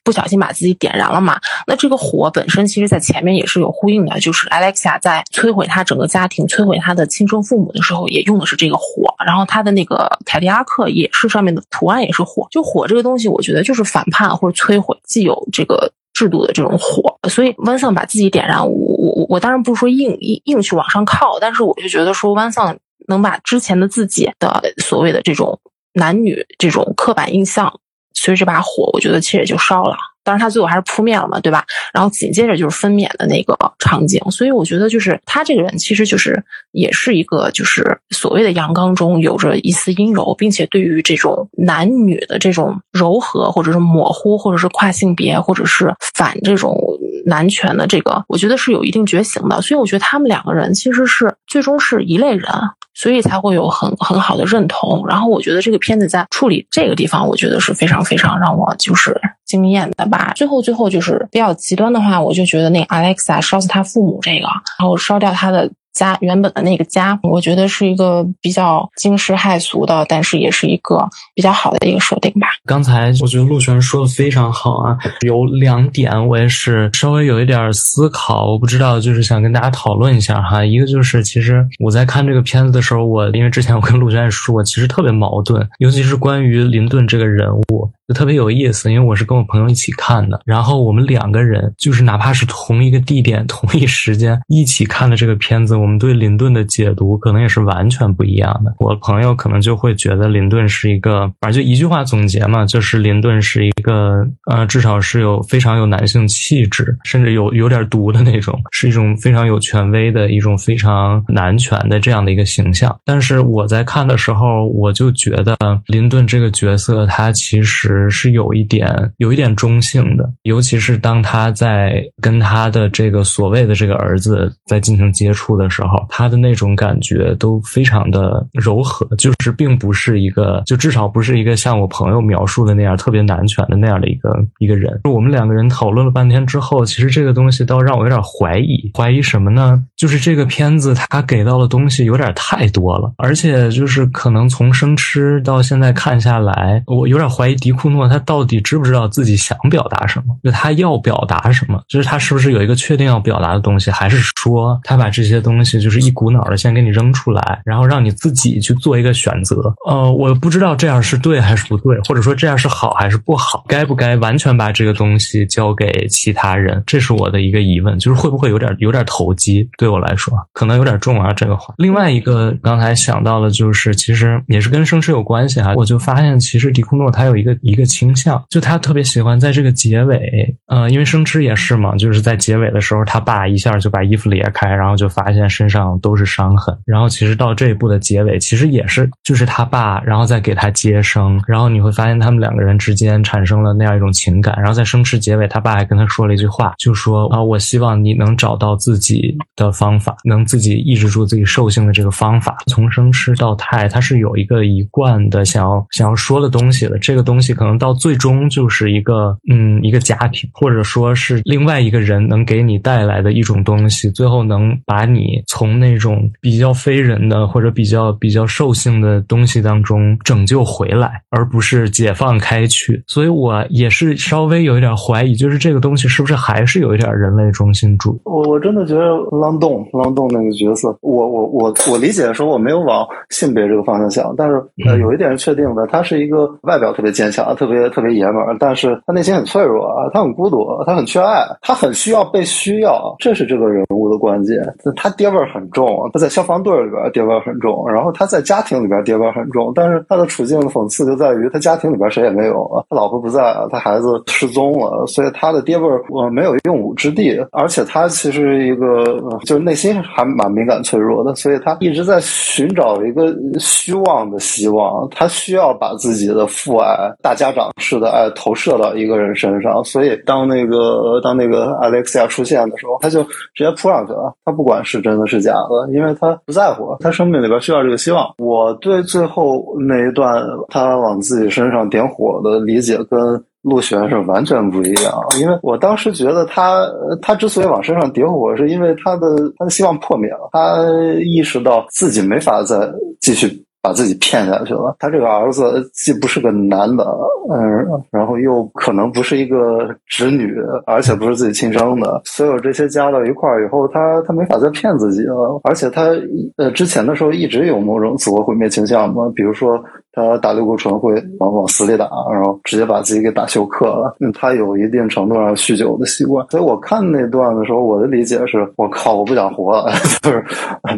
不小心把自己点燃了嘛。那这个火本身其实在前面也是有呼应的，就是 Alexia 在摧毁他整个家庭、摧毁他的亲生父母的时候。也用的是这个火，然后它的那个凯迪拉克也是上面的图案也是火，就火这个东西，我觉得就是反叛或者摧毁既有这个制度的这种火，所以温桑把自己点燃，我我我当然不是说硬硬硬去往上靠，但是我就觉得说温桑能把之前的自己的所谓的这种男女这种刻板印象所以这把火，我觉得其实也就烧了。当然，他最后还是扑灭了嘛，对吧？然后紧接着就是分娩的那个场景，所以我觉得就是他这个人其实就是也是一个就是所谓的阳刚中有着一丝阴柔，并且对于这种男女的这种柔和或者是模糊，或者是跨性别，或者是反这种男权的这个，我觉得是有一定觉醒的。所以我觉得他们两个人其实是最终是一类人。所以才会有很很好的认同。然后我觉得这个片子在处理这个地方，我觉得是非常非常让我就是惊艳的吧。最后最后就是比较极端的话，我就觉得那 Alexa 烧死他父母这个，然后烧掉他的。家原本的那个家，我觉得是一个比较惊世骇俗的，但是也是一个比较好的一个设定吧。刚才我觉得陆璇说的非常好啊，有两点我也是稍微有一点思考，我不知道就是想跟大家讨论一下哈。一个就是其实我在看这个片子的时候，我因为之前我跟陆璇说过，其实特别矛盾，尤其是关于林顿这个人物。就特别有意思，因为我是跟我朋友一起看的，然后我们两个人就是哪怕是同一个地点、同一时间一起看的这个片子，我们对林顿的解读可能也是完全不一样的。我朋友可能就会觉得林顿是一个，反正就一句话总结嘛，就是林顿是一个呃，至少是有非常有男性气质，甚至有有点毒的那种，<laughs> 是一种非常有权威的一种非常男权的这样的一个形象。但是我在看的时候，我就觉得林顿这个角色他其实。是有一点有一点中性的，尤其是当他在跟他的这个所谓的这个儿子在进行接触的时候，他的那种感觉都非常的柔和，就是并不是一个，就至少不是一个像我朋友描述的那样特别男权的那样的一个一个人。我们两个人讨论了半天之后，其实这个东西倒让我有点怀疑，怀疑什么呢？就是这个片子他给到的东西有点太多了，而且就是可能从生吃到现在看下来，我有点怀疑迪库。诺他到底知不知道自己想表达什么？就他要表达什么？就是他是不是有一个确定要表达的东西？还是说他把这些东西就是一股脑的先给你扔出来，然后让你自己去做一个选择？呃，我不知道这样是对还是不对，或者说这样是好还是不好？该不该完全把这个东西交给其他人？这是我的一个疑问，就是会不会有点有点投机？对我来说，可能有点重啊。这个话，另外一个刚才想到的，就是其实也是跟生吃有关系哈。我就发现，其实迪库诺他有一个一个。倾向就他特别喜欢在这个结尾，呃，因为生吃也是嘛，就是在结尾的时候，他爸一下就把衣服裂开，然后就发现身上都是伤痕。然后其实到这一部的结尾，其实也是就是他爸，然后再给他接生，然后你会发现他们两个人之间产生了那样一种情感。然后在生吃结尾，他爸还跟他说了一句话，就说啊，我希望你能找到自己的方法，能自己抑制住自己兽性的这个方法。从生吃到泰，他是有一个一贯的想要想要说的东西的，这个东西可能。到最终就是一个嗯，一个家庭，或者说是另外一个人能给你带来的一种东西，最后能把你从那种比较非人的或者比较比较兽性的东西当中拯救回来，而不是解放开去。所以我也是稍微有一点怀疑，就是这个东西是不是还是有一点人类中心主义？我我真的觉得浪洞浪洞那个角色，我我我我理解的时候，我没有往性别这个方向想，但是呃，有一点是确定的，他是一个外表特别坚强，特别。特别爷们儿，但是他内心很脆弱啊，他很孤独，他很缺爱，他很需要被需要，这是这个人物的关键。他爹味儿很重，他在消防队里边爹味儿很重，然后他在家庭里边爹味儿很重，但是他的处境的讽刺就在于他家庭里边谁也没有啊，他老婆不在他孩子失踪了，所以他的爹味儿呃没有用武之地，而且他其实一个就内心还蛮敏感脆弱的，所以他一直在寻找一个虚妄的希望，他需要把自己的父爱大家长。式的爱投射到一个人身上，所以当那个当那个 Alexia 出现的时候，他就直接扑上去了。他不管是真的是假的，因为他不在乎，他生命里边需要这个希望。我对最后那一段他往自己身上点火的理解跟陆璇是完全不一样，因为我当时觉得他他之所以往身上点火，是因为他的他的希望破灭了，他意识到自己没法再继续。把自己骗下去了。他这个儿子既不是个男的，嗯，然后又可能不是一个侄女，而且不是自己亲生的。所有这些加到一块儿以后，他他没法再骗自己了。而且他呃之前的时候一直有某种自我毁灭倾向嘛，比如说。他打类固醇会往往死里打，然后直接把自己给打休克了。他有一定程度上酗酒的习惯，所以我看那段的时候，我的理解是：我靠，我不想活了，<laughs> 就是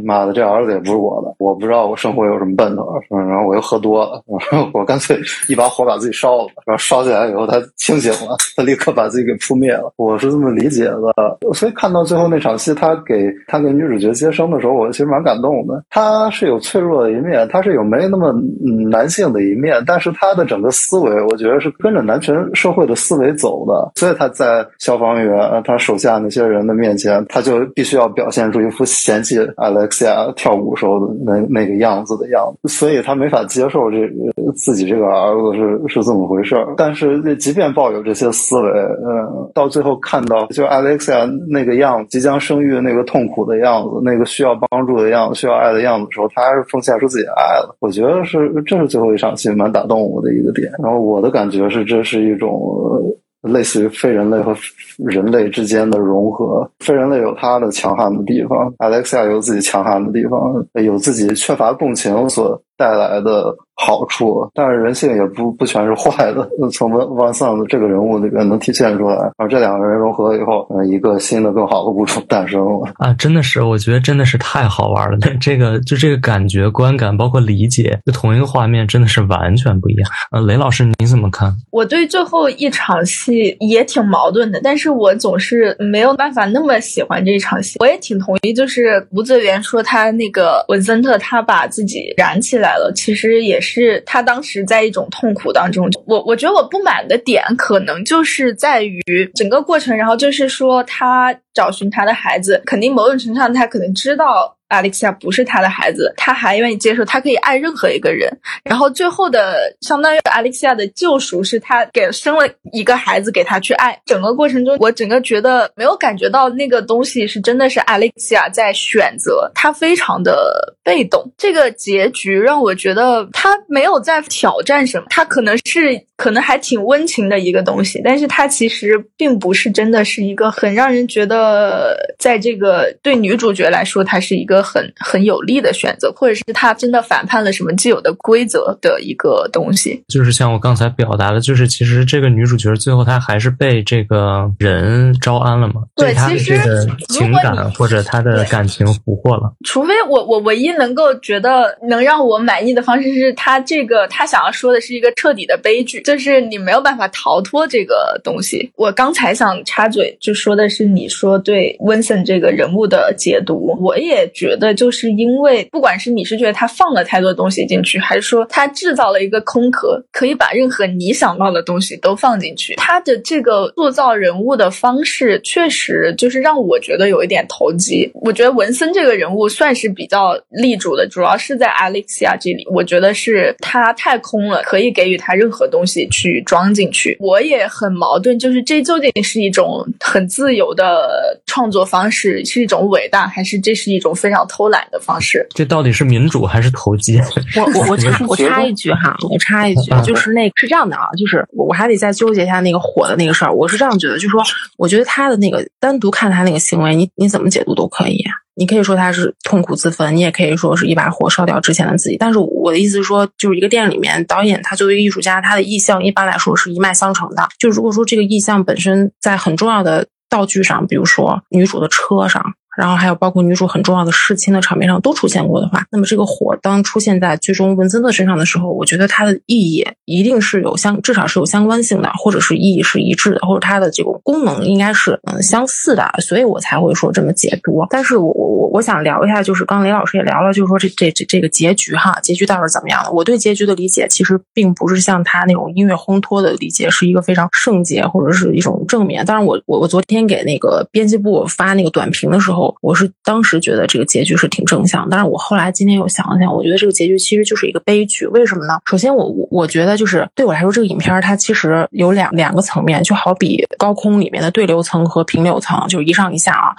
妈的，这儿子也不是我的。我不知道我生活有什么奔头，然后我又喝多了，我干脆一把火把自己烧了，然后烧起来以后他清醒了，他立刻把自己给扑灭了。我是这么理解的，所以看到最后那场戏，他给他给女主角接生的时候，我其实蛮感动的。他是有脆弱的一面，他是有没那么难男性的一面，但是他的整个思维，我觉得是跟着男权社会的思维走的，所以他在消防员他手下那些人的面前，他就必须要表现出一副嫌弃 Alexia 跳舞时候的那那个样子的样子，所以他没法接受这自己这个儿子是是这么回事儿。但是即便抱有这些思维，嗯，到最后看到就 Alexia 那个样子，即将生育那个痛苦的样子，那个需要帮助的样子，需要爱的样子的时候，他还是奉献出自己的爱了。我觉得是这是最后一场戏蛮打动我的一个点。然后我的感觉是，这是一种。类似于非人类和人类之间的融合，非人类有它的强悍的地方，Alexia 有自己强悍的地方，有自己缺乏共情所带来的。好处，但是人性也不不全是坏的。<laughs> 从万万丧的这个人物里边能体现出来。然后这两个人融合以后，一个新的更好的物种诞生了啊！真的是，我觉得真的是太好玩了。<laughs> 这个就这个感觉、观感，包括理解，就同一个画面真的是完全不一样。呃，雷老师你怎么看？我对最后一场戏也挺矛盾的，但是我总是没有办法那么喜欢这一场戏。我也挺同意，就是吴泽源说他那个文森特他把自己燃起来了，其实也。是他当时在一种痛苦当中，我我觉得我不满的点可能就是在于整个过程，然后就是说他找寻他的孩子，肯定某种程度上他可能知道。阿丽西亚不是他的孩子，他还愿意接受，他可以爱任何一个人。然后最后的相当于阿丽西亚的救赎是他给生了一个孩子给他去爱。整个过程中，我整个觉得没有感觉到那个东西是真的是阿丽西亚在选择，他非常的被动。这个结局让我觉得他没有在挑战什么，他可能是可能还挺温情的一个东西，但是它其实并不是真的是一个很让人觉得在这个对女主角来说，它是一个。很很有利的选择，或者是他真的反叛了什么既有的规则的一个东西，就是像我刚才表达的，就是其实这个女主角最后她还是被这个人招安了嘛？对她，其实情感或者她的感情俘获了。除非我我唯一能够觉得能让我满意的方式是她这个她想要说的是一个彻底的悲剧，就是你没有办法逃脱这个东西。我刚才想插嘴就说的是你说对温森这个人物的解读，我也。觉得就是因为，不管是你是觉得他放了太多东西进去，还是说他制造了一个空壳，可以把任何你想到的东西都放进去。他的这个塑造人物的方式，确实就是让我觉得有一点投机。我觉得文森这个人物算是比较立主的，主要是在 Alexia 这里，我觉得是他太空了，可以给予他任何东西去装进去。我也很矛盾，就是这究竟是一种很自由的创作方式，是一种伟大，还是这是一种非常。偷懒的方式，这到底是民主还是投机？我我我插 <laughs> 我插一句哈，我插一句，就是那是这样的啊，就是我还得再纠结一下那个火的那个事儿。我是这样觉得，就是说，我觉得他的那个单独看他那个行为，你你怎么解读都可以。你可以说他是痛苦自焚，你也可以说是一把火烧掉之前的自己。但是我的意思是说，就是一个电影里面，导演他作为艺术家，他的意向一般来说是一脉相承的。就如果说这个意向本身在很重要的道具上，比如说女主的车上。然后还有包括女主很重要的侍亲的场面上都出现过的话，那么这个火当出现在最终文森特身上的时候，我觉得它的意义一定是有相，至少是有相关性的，或者是意义是一致的，或者它的这个功能应该是嗯相似的，所以我才会说这么解读。但是我我我我想聊一下，就是刚雷老师也聊了，就是说这这这这个结局哈，结局到底怎么样的？我对结局的理解其实并不是像他那种音乐烘托的理解，是一个非常圣洁或者是一种正面。当然，我我我昨天给那个编辑部发那个短评的时候。我是当时觉得这个结局是挺正向，但是我后来今天又想了想，我觉得这个结局其实就是一个悲剧。为什么呢？首先，我我我觉得就是对我来说，这个影片它其实有两两个层面，就好比高空里面的对流层和平流层，就是一上一下啊。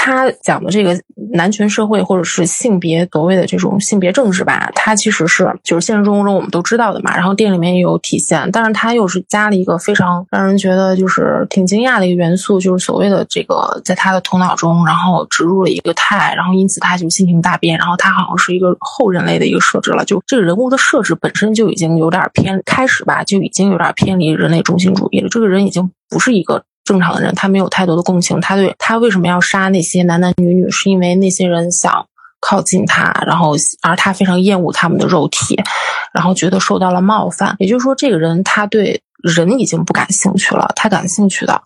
他讲的这个男权社会或者是性别所谓的这种性别政治吧，它其实是就是现实生活中我们都知道的嘛。然后电影里面也有体现，但是它又是加了一个非常让人觉得就是挺惊讶的一个元素，就是所谓的这个在他的头脑中，然后植入了一个态，然后因此他就心情大变，然后他好像是一个后人类的一个设置了。就这个人物的设置本身就已经有点偏，开始吧就已经有点偏离人类中心主义了。这个人已经不是一个。正常的人，他没有太多的共情。他对他为什么要杀那些男男女女，是因为那些人想靠近他，然后而他非常厌恶他们的肉体，然后觉得受到了冒犯。也就是说，这个人他对人已经不感兴趣了，他感兴趣的。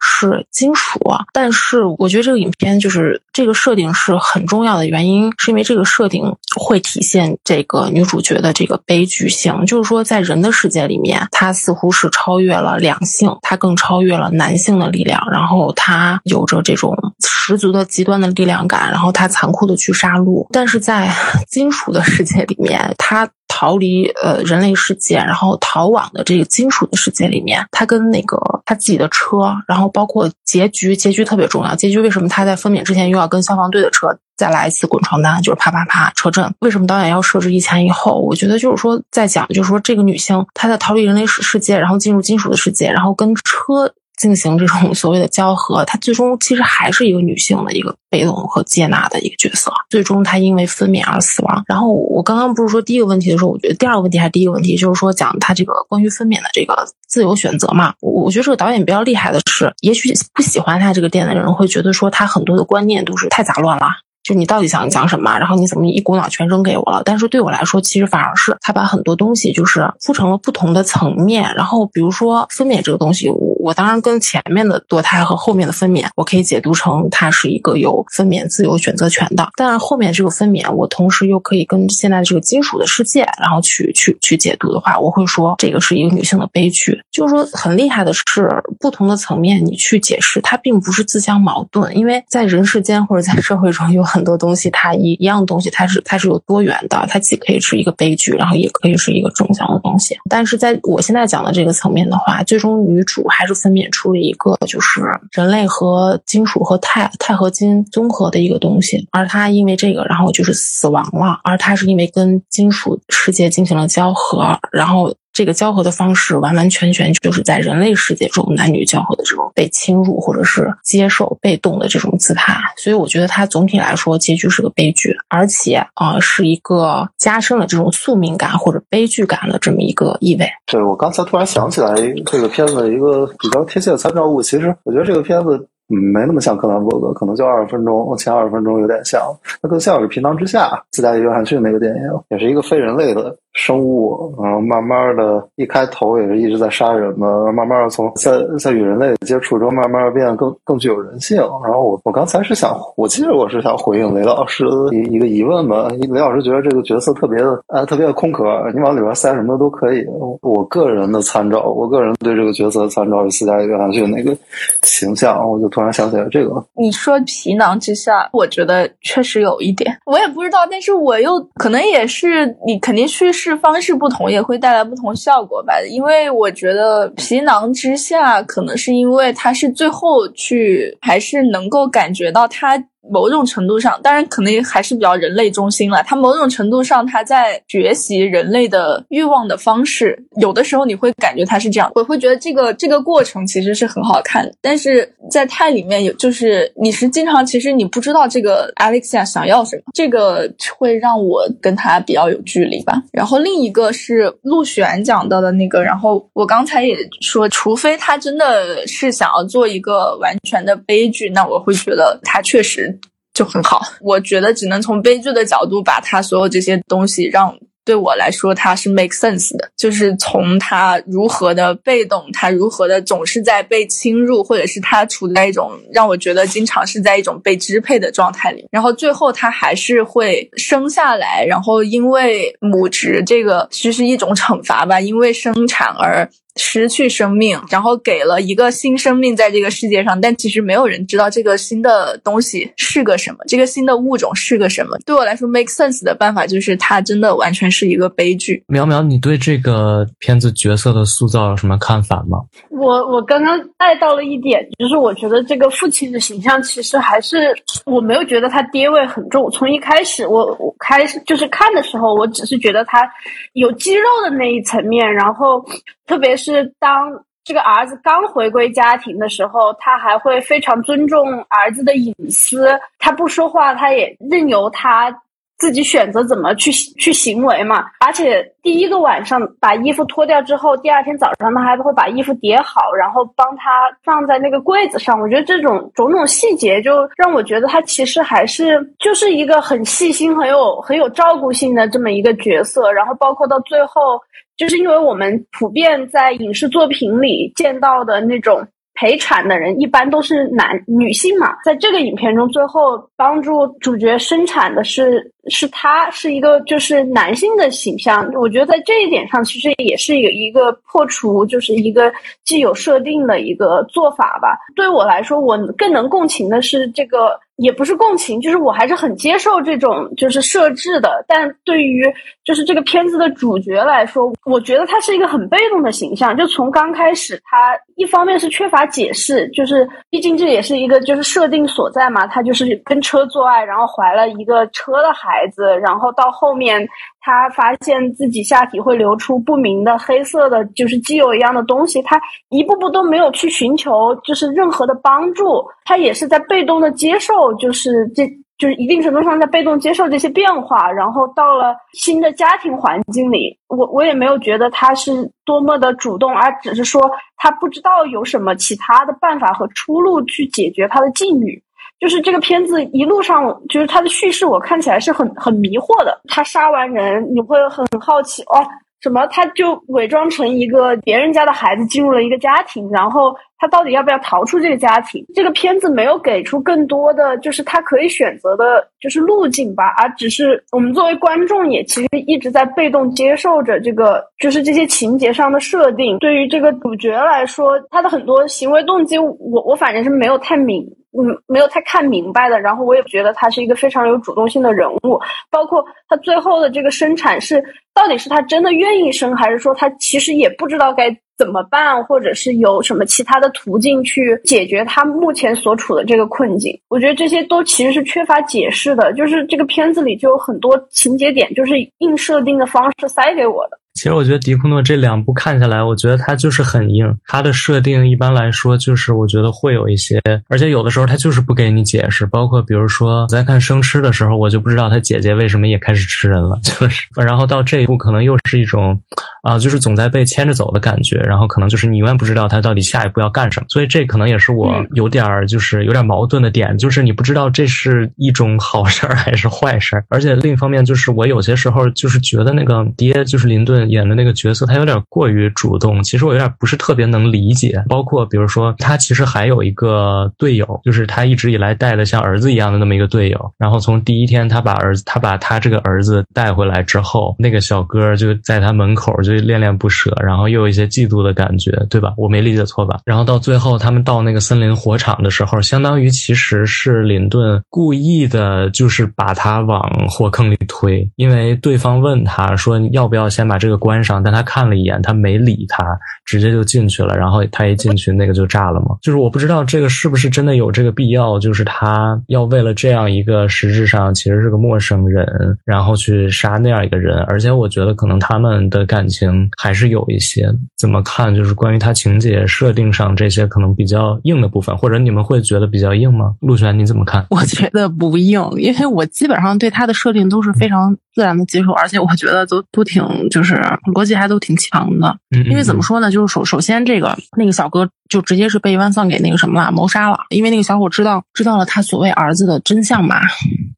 是金属，但是我觉得这个影片就是这个设定是很重要的原因，是因为这个设定会体现这个女主角的这个悲剧性，就是说在人的世界里面，她似乎是超越了两性，她更超越了男性的力量，然后她有着这种十足的极端的力量感，然后她残酷的去杀戮，但是在 <laughs> 金属的世界里面，她。逃离呃人类世界，然后逃往的这个金属的世界里面，他跟那个他自己的车，然后包括结局，结局特别重要。结局为什么他在分娩之前又要跟消防队的车再来一次滚床单，就是啪啪啪车震？为什么导演要设置一前一后？我觉得就是说在讲，就是说这个女性她在逃离人类世世界，然后进入金属的世界，然后跟车。进行这种所谓的交合，她最终其实还是一个女性的一个被动和接纳的一个角色。最终她因为分娩而死亡。然后我刚刚不是说第一个问题的时候，我觉得第二个问题还是第一个问题，就是说讲她这个关于分娩的这个自由选择嘛。我我觉得这个导演比较厉害的是，也许不喜欢他这个电影的人会觉得说他很多的观念都是太杂乱了。就你到底想讲什么？然后你怎么一股脑全扔给我了？但是对我来说，其实反而是他把很多东西就是铺成了不同的层面。然后比如说分娩这个东西，我当然跟前面的堕胎和后面的分娩，我可以解读成它是一个有分娩自由选择权的。但是后面这个分娩，我同时又可以跟现在这个金属的世界，然后去去去解读的话，我会说这个是一个女性的悲剧。就是说很厉害的是，不同的层面你去解释，它并不是自相矛盾，因为在人世间或者在社会中有。很多东西，它一一样东西，它是它是有多元的，它既可以是一个悲剧，然后也可以是一个正向的东西。但是在我现在讲的这个层面的话，最终女主还是分娩出了一个就是人类和金属和钛钛合金综合的一个东西，而它因为这个，然后就是死亡了，而它是因为跟金属世界进行了交合，然后。这个交合的方式完完全全就是在人类世界中男女交合的这种被侵入或者是接受被动的这种姿态，所以我觉得它总体来说结局是个悲剧，而且啊是一个加深了这种宿命感或者悲剧感的这么一个意味。对我刚才突然想起来这个片子一个比较贴切的参照物，其实我觉得这个片子。没那么像柯南伯格，可能就二十分钟，前二十分钟有点像，那更像是《皮囊之下》斯嘉丽约翰逊那个电影，也是一个非人类的生物，然后慢慢的，一开头也是一直在杀人嘛，慢慢的从在在与人类接触中，慢慢的变得更更具有人性。然后我我刚才是想，我记得我是想回应雷老师一一个疑问吧，雷老师觉得这个角色特别的，呃，特别的空壳，你往里边塞什么都可以。我个人的参照，我个人对这个角色的参照是斯嘉丽约翰逊那个形象，我就。突然想起来这个，你说皮囊之下，我觉得确实有一点，我也不知道，但是我又可能也是你肯定叙方式不同，也会带来不同效果吧。因为我觉得皮囊之下，可能是因为他是最后去，还是能够感觉到他。某种程度上，当然可能还是比较人类中心了。他某种程度上，他在学习人类的欲望的方式。有的时候你会感觉他是这样，我会觉得这个这个过程其实是很好看。但是在泰里面有，就是你是经常其实你不知道这个 Alexia 想要什么，这个会让我跟他比较有距离吧。然后另一个是陆璇讲到的那个，然后我刚才也说，除非他真的是想要做一个完全的悲剧，那我会觉得他确实。就很好，我觉得只能从悲剧的角度把他所有这些东西让对我来说他是 make sense 的，就是从他如何的被动，他如何的总是在被侵入，或者是他处在一种让我觉得经常是在一种被支配的状态里，然后最后他还是会生下来，然后因为母职这个其实是一种惩罚吧，因为生产而。失去生命，然后给了一个新生命在这个世界上，但其实没有人知道这个新的东西是个什么，这个新的物种是个什么。对我来说，make sense 的办法就是它真的完全是一个悲剧。苗苗，你对这个片子角色的塑造有什么看法吗？我我刚刚带到了一点，就是我觉得这个父亲的形象其实还是我没有觉得他爹味很重。从一开始我我开始就是看的时候，我只是觉得他有肌肉的那一层面，然后。特别是当这个儿子刚回归家庭的时候，他还会非常尊重儿子的隐私，他不说话，他也任由他自己选择怎么去去行为嘛。而且第一个晚上把衣服脱掉之后，第二天早上他还会把衣服叠好，然后帮他放在那个柜子上。我觉得这种种种细节就让我觉得他其实还是就是一个很细心、很有很有照顾性的这么一个角色。然后包括到最后，就是因为我们普遍在影视作品里见到的那种。陪产的人一般都是男女性嘛，在这个影片中，最后帮助主角生产的是是他是一个就是男性的形象。我觉得在这一点上，其实也是有一个破除，就是一个既有设定的一个做法吧。对我来说，我更能共情的是这个。也不是共情，就是我还是很接受这种就是设置的。但对于就是这个片子的主角来说，我觉得他是一个很被动的形象。就从刚开始，他一方面是缺乏解释，就是毕竟这也是一个就是设定所在嘛，他就是跟车做爱，然后怀了一个车的孩孩子，然后到后面他发现自己下体会流出不明的黑色的就是机油一样的东西，他一步步都没有去寻求就是任何的帮助，他也是在被动的接受。就是这，就是一定程度上在被动接受这些变化，然后到了新的家庭环境里，我我也没有觉得他是多么的主动，而只是说他不知道有什么其他的办法和出路去解决他的境遇。就是这个片子一路上，就是它的叙事，我看起来是很很迷惑的。他杀完人，你会很好奇哦。什么？他就伪装成一个别人家的孩子进入了一个家庭，然后他到底要不要逃出这个家庭？这个片子没有给出更多的，就是他可以选择的，就是路径吧，而只是我们作为观众也其实一直在被动接受着这个，就是这些情节上的设定。对于这个主角来说，他的很多行为动机，我我反正是没有太明，嗯，没有太看明白的。然后我也觉得他是一个非常有主动性的人物，包括他最后的这个生产是。到底是他真的愿意生，还是说他其实也不知道该怎么办，或者是有什么其他的途径去解决他目前所处的这个困境？我觉得这些都其实是缺乏解释的，就是这个片子里就有很多情节点，就是硬设定的方式塞给我的。其实我觉得迪库诺这两部看下来，我觉得他就是很硬。他的设定一般来说就是我觉得会有一些，而且有的时候他就是不给你解释。包括比如说在看生吃的时候，我就不知道他姐姐为什么也开始吃人了，<laughs> 就是。然后到这一部可能又是一种，啊，就是总在被牵着走的感觉。然后可能就是你永远不知道他到底下一步要干什么。所以这可能也是我有点儿就是有点矛盾的点，就是你不知道这是一种好事儿还是坏事儿。而且另一方面就是我有些时候就是觉得那个爹就是林顿。演的那个角色，他有点过于主动，其实我有点不是特别能理解。包括比如说，他其实还有一个队友，就是他一直以来带的像儿子一样的那么一个队友。然后从第一天他把儿子，他把他这个儿子带回来之后，那个小哥就在他门口就恋恋不舍，然后又有一些嫉妒的感觉，对吧？我没理解错吧？然后到最后他们到那个森林火场的时候，相当于其实是林顿故意的，就是把他往火坑里推，因为对方问他说要不要先把这个。关上，但他看了一眼，他没理他，直接就进去了。然后他一进去，那个就炸了嘛。就是我不知道这个是不是真的有这个必要，就是他要为了这样一个实质上其实是个陌生人，然后去杀那样一个人。而且我觉得可能他们的感情还是有一些。怎么看？就是关于他情节设定上这些可能比较硬的部分，或者你们会觉得比较硬吗？陆璇你怎么看？<laughs> 我觉得不硬，因为我基本上对他的设定都是非常自然的接受，而且我觉得都都挺就是。逻辑还都挺强的，因为怎么说呢？就是首首先，这个那个小哥就直接是被万丧给那个什么了，谋杀了。因为那个小伙知道知道了他所谓儿子的真相嘛，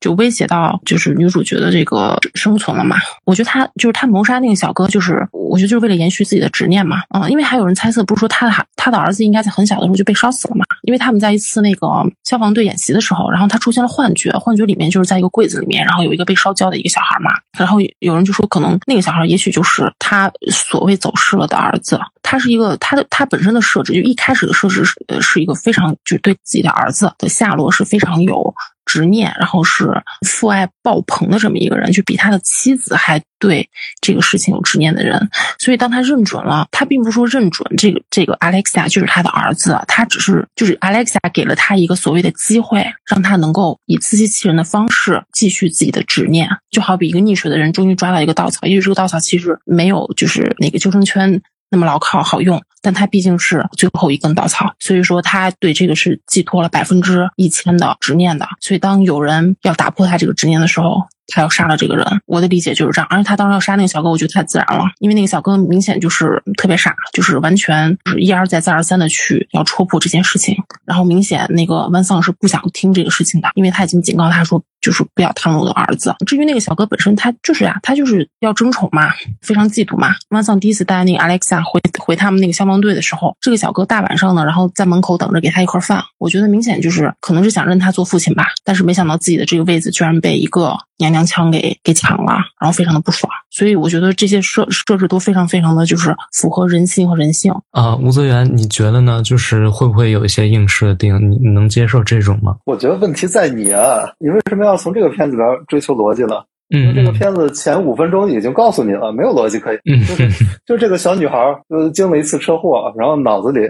就威胁到就是女主角的这个生存了嘛。我觉得他就是他谋杀那个小哥，就是我觉得就是为了延续自己的执念嘛。嗯，因为还有人猜测，不是说他的他的儿子应该在很小的时候就被烧死了嘛？因为他们在一次那个消防队演习的时候，然后他出现了幻觉，幻觉里面就是在一个柜子里面，然后有一个被烧焦的一个小孩嘛。然后有人就说，可能那个小孩也许就是他所谓走失了的儿子。他是一个他的他本身的设置，就一开始的设置是呃是一个非常就对自己的儿子的下落是非常有。执念，然后是父爱爆棚的这么一个人，就比他的妻子还对这个事情有执念的人。所以当他认准了，他并不是说认准这个这个 Alexa 就是他的儿子，他只是就是 Alexa 给了他一个所谓的机会，让他能够以自欺欺人的方式继续自己的执念。就好比一个溺水的人终于抓到一个稻草，也许这个稻草其实没有就是那个救生圈。那么牢靠好用，但他毕竟是最后一根稻草，所以说他对这个是寄托了百分之一千的执念的。所以当有人要打破他这个执念的时候，他要杀了这个人。我的理解就是这样，而且他当时要杀那个小哥，我觉得太自然了，因为那个小哥明显就是特别傻，就是完全是一而再再而三的去要戳破这件事情，然后明显那个万丧是不想听这个事情的，因为他已经警告他说。就是不要贪我的儿子。至于那个小哥本身，他就是呀，他就是要争宠嘛，非常嫉妒嘛。万桑第一次带那个 Alexa 回回他们那个消防队的时候，这个小哥大晚上的，然后在门口等着给他一块饭。我觉得明显就是可能是想认他做父亲吧，但是没想到自己的这个位子居然被一个娘娘腔给给抢了，然后非常的不爽。所以我觉得这些设设置都非常非常的就是符合人性和人性啊。吴泽源，你觉得呢？就是会不会有一些硬设定？你你能接受这种吗？我觉得问题在你啊，你为什么要从这个片子里边追求逻辑呢？嗯，这个片子前五分钟已经告诉你了，没有逻辑可以。嗯，就是 <laughs> 就这个小女孩呃经了一次车祸，然后脑子里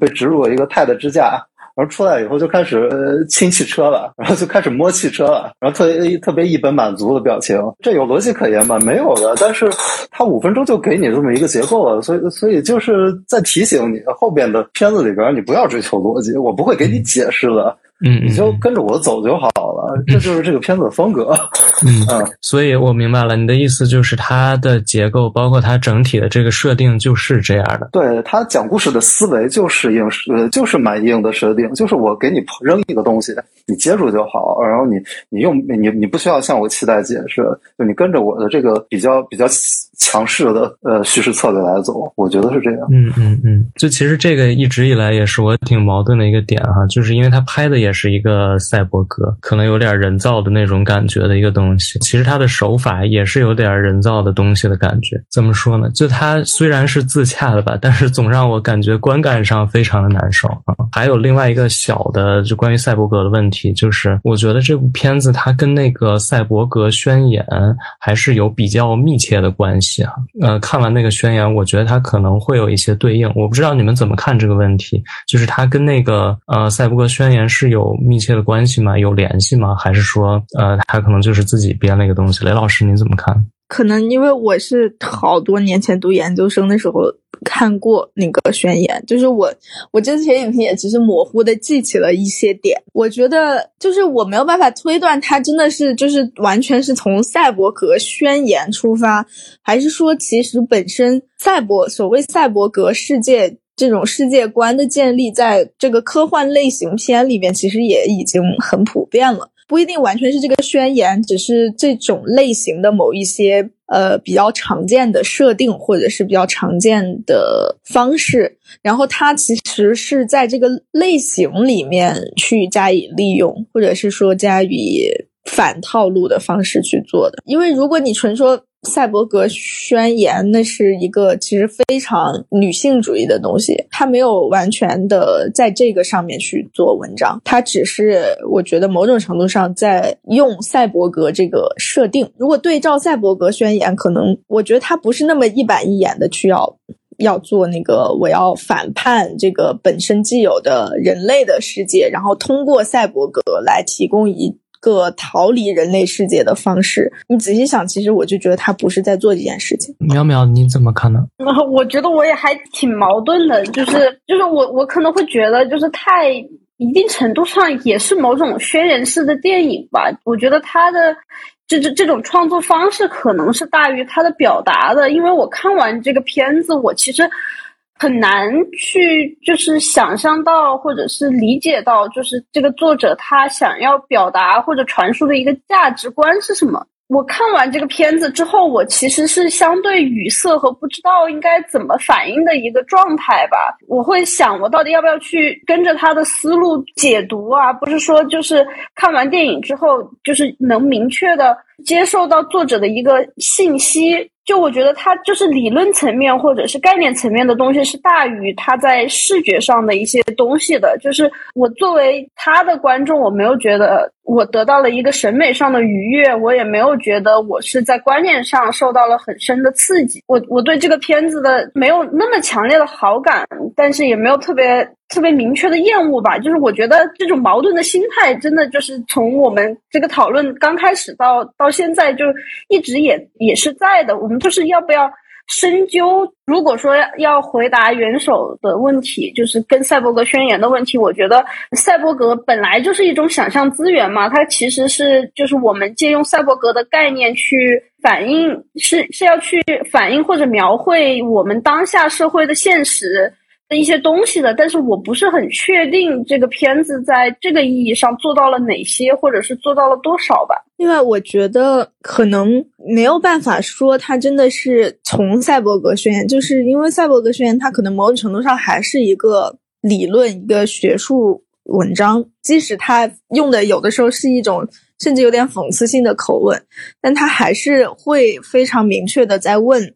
被植入了一个钛的支架。然后出来以后就开始亲汽车了，然后就开始摸汽车了，然后特别特别一本满足的表情，这有逻辑可言吗？没有的。但是他五分钟就给你这么一个结构了，所以所以就是在提醒你，后边的片子里边你不要追求逻辑，我不会给你解释的。嗯，你就跟着我走就好了，这就是这个片子的风格。嗯，所以我明白了，你的意思就是它的结构，包括它整体的这个设定就是这样的。对他讲故事的思维就是硬，呃，就是蛮硬的设定，就是我给你扔一个东西，你接住就好，然后你你用你你不需要向我期待解释，就你跟着我的这个比较比较强势的呃叙事策略来走，我觉得是这样。嗯嗯嗯，就其实这个一直以来也是我挺矛盾的一个点哈，就是因为他拍的也。是一个赛博格，可能有点人造的那种感觉的一个东西。其实它的手法也是有点人造的东西的感觉。怎么说呢？就它虽然是自洽的吧，但是总让我感觉观感上非常的难受啊。还有另外一个小的，就关于赛博格的问题，就是我觉得这部片子它跟那个赛博格宣言还是有比较密切的关系啊。呃，看完那个宣言，我觉得他可能会有一些对应。我不知道你们怎么看这个问题，就是他跟那个呃赛博格宣言是有。密切的关系吗？有联系吗？还是说，呃，他可能就是自己编了一个东西？雷老师，您怎么看？可能因为我是好多年前读研究生的时候看过那个宣言，就是我我之前影评也只是模糊的记起了一些点。我觉得就是我没有办法推断它真的是就是完全是从赛博格宣言出发，还是说其实本身赛博所谓赛博格世界。这种世界观的建立，在这个科幻类型片里面，其实也已经很普遍了。不一定完全是这个宣言，只是这种类型的某一些呃比较常见的设定，或者是比较常见的方式。然后它其实是在这个类型里面去加以利用，或者是说加以反套路的方式去做的。因为如果你纯说，赛博格宣言，那是一个其实非常女性主义的东西，它没有完全的在这个上面去做文章，它只是我觉得某种程度上在用赛博格这个设定。如果对照赛博格宣言，可能我觉得它不是那么一板一眼的去要要做那个我要反叛这个本身既有的人类的世界，然后通过赛博格来提供一。个逃离人类世界的方式，你仔细想，其实我就觉得他不是在做这件事情。淼淼，你怎么看呢？<laughs> 我觉得我也还挺矛盾的，就是就是我我可能会觉得，就是太一定程度上也是某种宣言式的电影吧。我觉得他的这这这种创作方式可能是大于他的表达的，因为我看完这个片子，我其实。很难去就是想象到，或者是理解到，就是这个作者他想要表达或者传输的一个价值观是什么。我看完这个片子之后，我其实是相对语塞和不知道应该怎么反应的一个状态吧。我会想，我到底要不要去跟着他的思路解读啊？不是说就是看完电影之后，就是能明确的接受到作者的一个信息。就我觉得他就是理论层面或者是概念层面的东西是大于他在视觉上的一些东西的。就是我作为他的观众，我没有觉得我得到了一个审美上的愉悦，我也没有觉得我是在观念上受到了很深的刺激。我我对这个片子的没有那么强烈的好感，但是也没有特别。特别明确的厌恶吧，就是我觉得这种矛盾的心态，真的就是从我们这个讨论刚开始到到现在，就一直也也是在的。我们就是要不要深究。如果说要回答元首的问题，就是跟赛博格宣言的问题，我觉得赛博格本来就是一种想象资源嘛，它其实是就是我们借用赛博格的概念去反映，是是要去反映或者描绘我们当下社会的现实。的一些东西的，但是我不是很确定这个片子在这个意义上做到了哪些，或者是做到了多少吧。另外，我觉得可能没有办法说它真的是从赛博格宣言，就是因为赛博格宣言它可能某种程度上还是一个理论、一个学术文章，即使它用的有的时候是一种甚至有点讽刺性的口吻，但它还是会非常明确的在问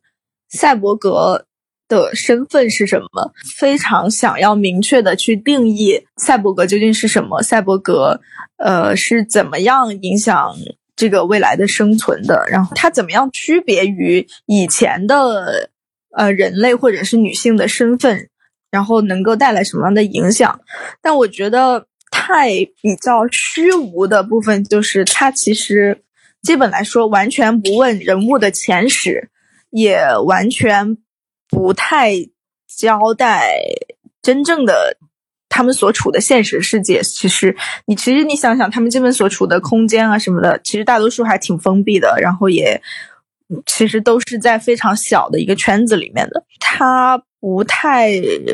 赛博格。的身份是什么？非常想要明确的去定义赛博格究竟是什么？赛博格，呃，是怎么样影响这个未来的生存的？然后它怎么样区别于以前的呃人类或者是女性的身份？然后能够带来什么样的影响？但我觉得太比较虚无的部分就是它其实基本来说完全不问人物的前史，也完全。不太交代真正的他们所处的现实世界。其实，你其实你想想，他们这边所处的空间啊什么的，其实大多数还挺封闭的。然后也其实都是在非常小的一个圈子里面的。他不太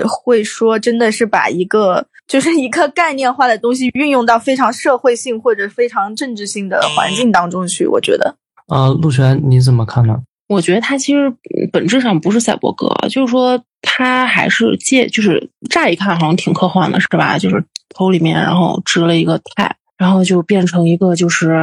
会说，真的是把一个就是一个概念化的东西运用到非常社会性或者非常政治性的环境当中去。我觉得，呃，陆璇你怎么看呢？我觉得他其实本质上不是赛博格，就是说他还是借，就是乍一看好像挺科幻的，是吧？就是头里面然后植了一个钛，然后就变成一个就是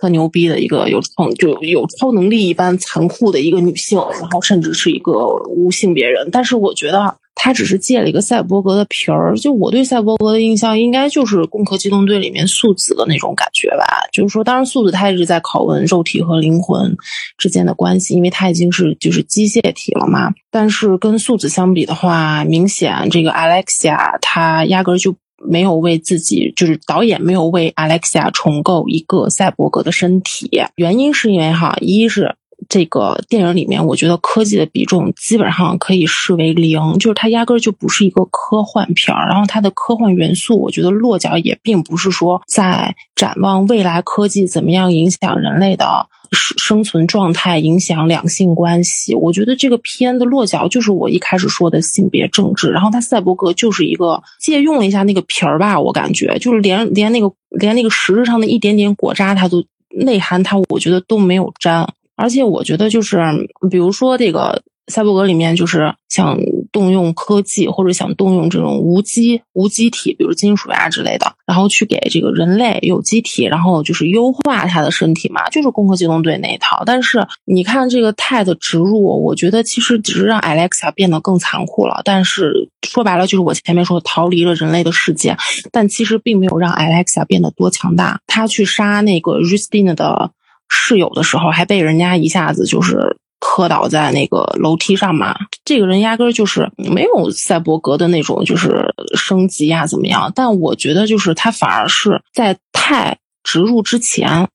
特牛逼的一个有创就有超能力一般残酷的一个女性，然后甚至是一个无性别人。但是我觉得。他只是借了一个赛博格的皮儿，就我对赛博格的印象应该就是《攻壳机动队》里面素子的那种感觉吧。就是说，当然素子他一直在拷问肉体和灵魂之间的关系，因为他已经是就是机械体了嘛。但是跟素子相比的话，明显这个 Alexia 他压根就没有为自己，就是导演没有为 Alexia 重构一个赛博格的身体。原因是因为哈，一是。这个电影里面，我觉得科技的比重基本上可以视为零，就是它压根儿就不是一个科幻片儿。然后它的科幻元素，我觉得落脚也并不是说在展望未来科技怎么样影响人类的生生存状态、影响两性关系。我觉得这个片的落脚就是我一开始说的性别政治。然后它赛博格就是一个借用了一下那个皮儿吧，我感觉就是连连那个连那个实质上的一点点果渣，它都内涵它，我觉得都没有沾。而且我觉得，就是比如说这个赛博格里面，就是想动用科技或者想动用这种无机无机体，比如金属呀之类的，然后去给这个人类有机体，然后就是优化他的身体嘛，就是《攻壳机动队》那一套。但是你看这个钛的植入，我觉得其实只是让 Alexa 变得更残酷了。但是说白了，就是我前面说逃离了人类的世界，但其实并没有让 Alexa 变得多强大。他去杀那个 Rustin 的。室友的时候还被人家一下子就是磕倒在那个楼梯上嘛，这个人压根儿就是没有赛博格的那种就是升级呀怎么样？但我觉得就是他反而是在太植入之前，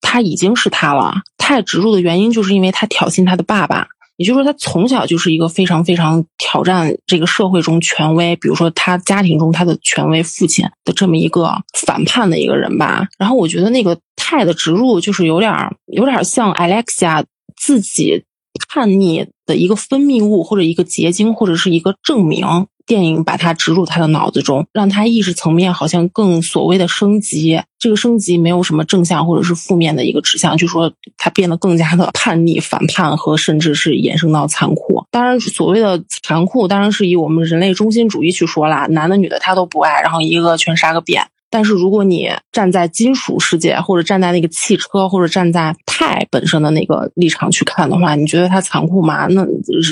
他已经是他了。太植入的原因就是因为他挑衅他的爸爸。也就是说，他从小就是一个非常非常挑战这个社会中权威，比如说他家庭中他的权威父亲的这么一个反叛的一个人吧。然后我觉得那个钛的植入就是有点有点像 Alexia 自己叛逆的一个分泌物，或者一个结晶，或者是一个证明。电影把它植入他的脑子中，让他意识层面好像更所谓的升级。这个升级没有什么正向或者是负面的一个指向，就说他变得更加的叛逆、反叛和甚至是延伸到残酷。当然，所谓的残酷，当然是以我们人类中心主义去说啦，男的女的他都不爱，然后一个全杀个遍。但是如果你站在金属世界，或者站在那个汽车，或者站在钛本身的那个立场去看的话，你觉得它残酷吗？那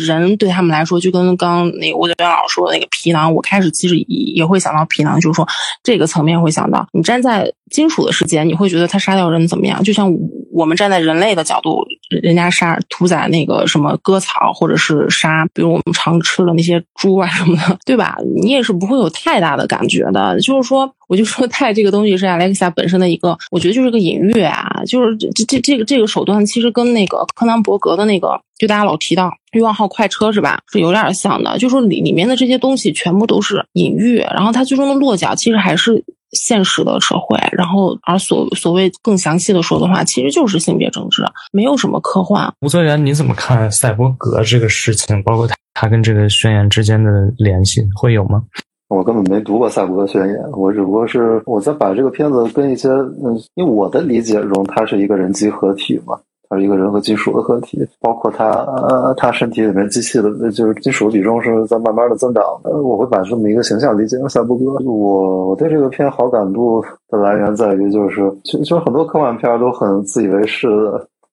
人对他们来说，就跟刚那个吴德元老师说的那个皮囊，我开始其实也会想到皮囊，就是说这个层面会想到，你站在金属的世界，你会觉得他杀掉人怎么样？就像我们站在人类的角度，人家杀屠宰那个什么割草，或者是杀，比如我们常吃的那些猪啊什么的，对吧？你也是不会有太大的感觉的。就是说，我就说泰这个东西是 Alexa 本身的一个，我觉得就是个隐喻啊，就是这这这个这个手段其实跟那个柯南伯格的那个，就大家老提到欲望号快车是吧，是有点像的，就说里里面的这些东西全部都是隐喻，然后它最终的落脚其实还是现实的社会，然后而所所谓更详细的说的话，其实就是性别政治，没有什么科幻。吴泽源，你怎么看赛博格这个事情，包括他他跟这个宣言之间的联系会有吗？我根本没读过《赛博格宣言》，我只不过是我在把这个片子跟一些嗯，因为我的理解中，它是一个人机合体嘛，它是一个人和金属的合体，包括它呃，它身体里面机器的，就是金属比重是在慢慢的增长的。我会把这么一个形象理解成赛博哥。我我对这个片好感度的来源在于，就是就就很多科幻片都很自以为是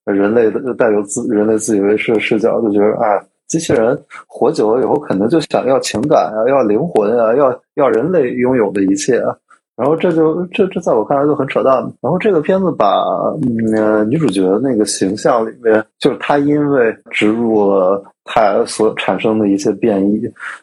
的，人类的带有自人类自以为是的视角，就觉得哎。机器人活久了以后，可能就想要情感啊，要灵魂啊，要要人类拥有的一切啊。然后这就这这在我看来就很扯淡。然后这个片子把嗯女主角的那个形象里面，就是她因为植入了它所产生的一些变异。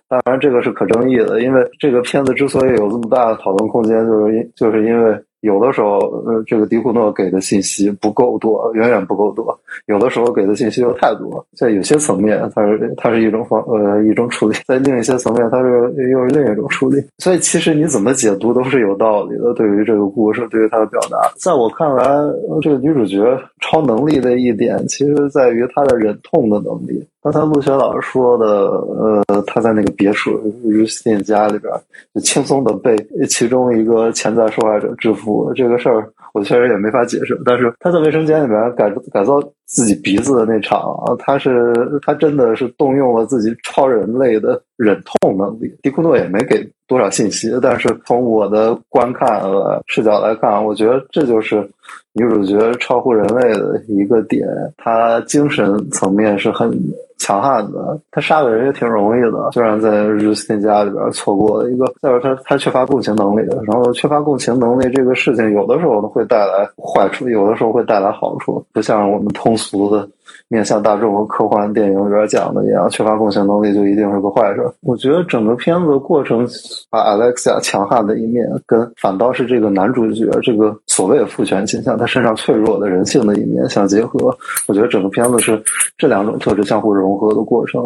当然这个是可争议的，因为这个片子之所以有这么大的讨论空间，就是因就是因为。有的时候，呃，这个迪库诺给的信息不够多，远远不够多；有的时候给的信息又太多。在有些层面，它是它是一种方呃一种处理；在另一些层面，它是又是另一种处理。所以，其实你怎么解读都是有道理的。对于这个故事，对于它的表达，在我看来，这个女主角超能力的一点，其实在于她的忍痛的能力。刚才陆雪老师说的，呃，他在那个别墅日新家里边，就轻松的被其中一个潜在受害者制服，这个事儿我确实也没法解释。但是他在卫生间里边改改造自己鼻子的那场，他是他真的是动用了自己超人类的忍痛能力。迪库诺也没给多少信息，但是从我的观看视角来看，我觉得这就是女主角超乎人类的一个点，她精神层面是很。强悍的，她杀个人也挺容易的，虽然在日斯汀家里边错过了一个，再说她她缺乏共情能力，然后缺乏共情能力这个事情，有的时候会带来坏处，有的时候会带来好处，不像我们通俗的。面向大众和科幻电影里边讲的一样，缺乏共情能力就一定是个坏事。我觉得整个片子过程把 Alexia 强悍的一面，跟反倒是这个男主角这个所谓的父权倾向，他身上脆弱的人性的一面相结合。我觉得整个片子是这两种特质相互融合的过程。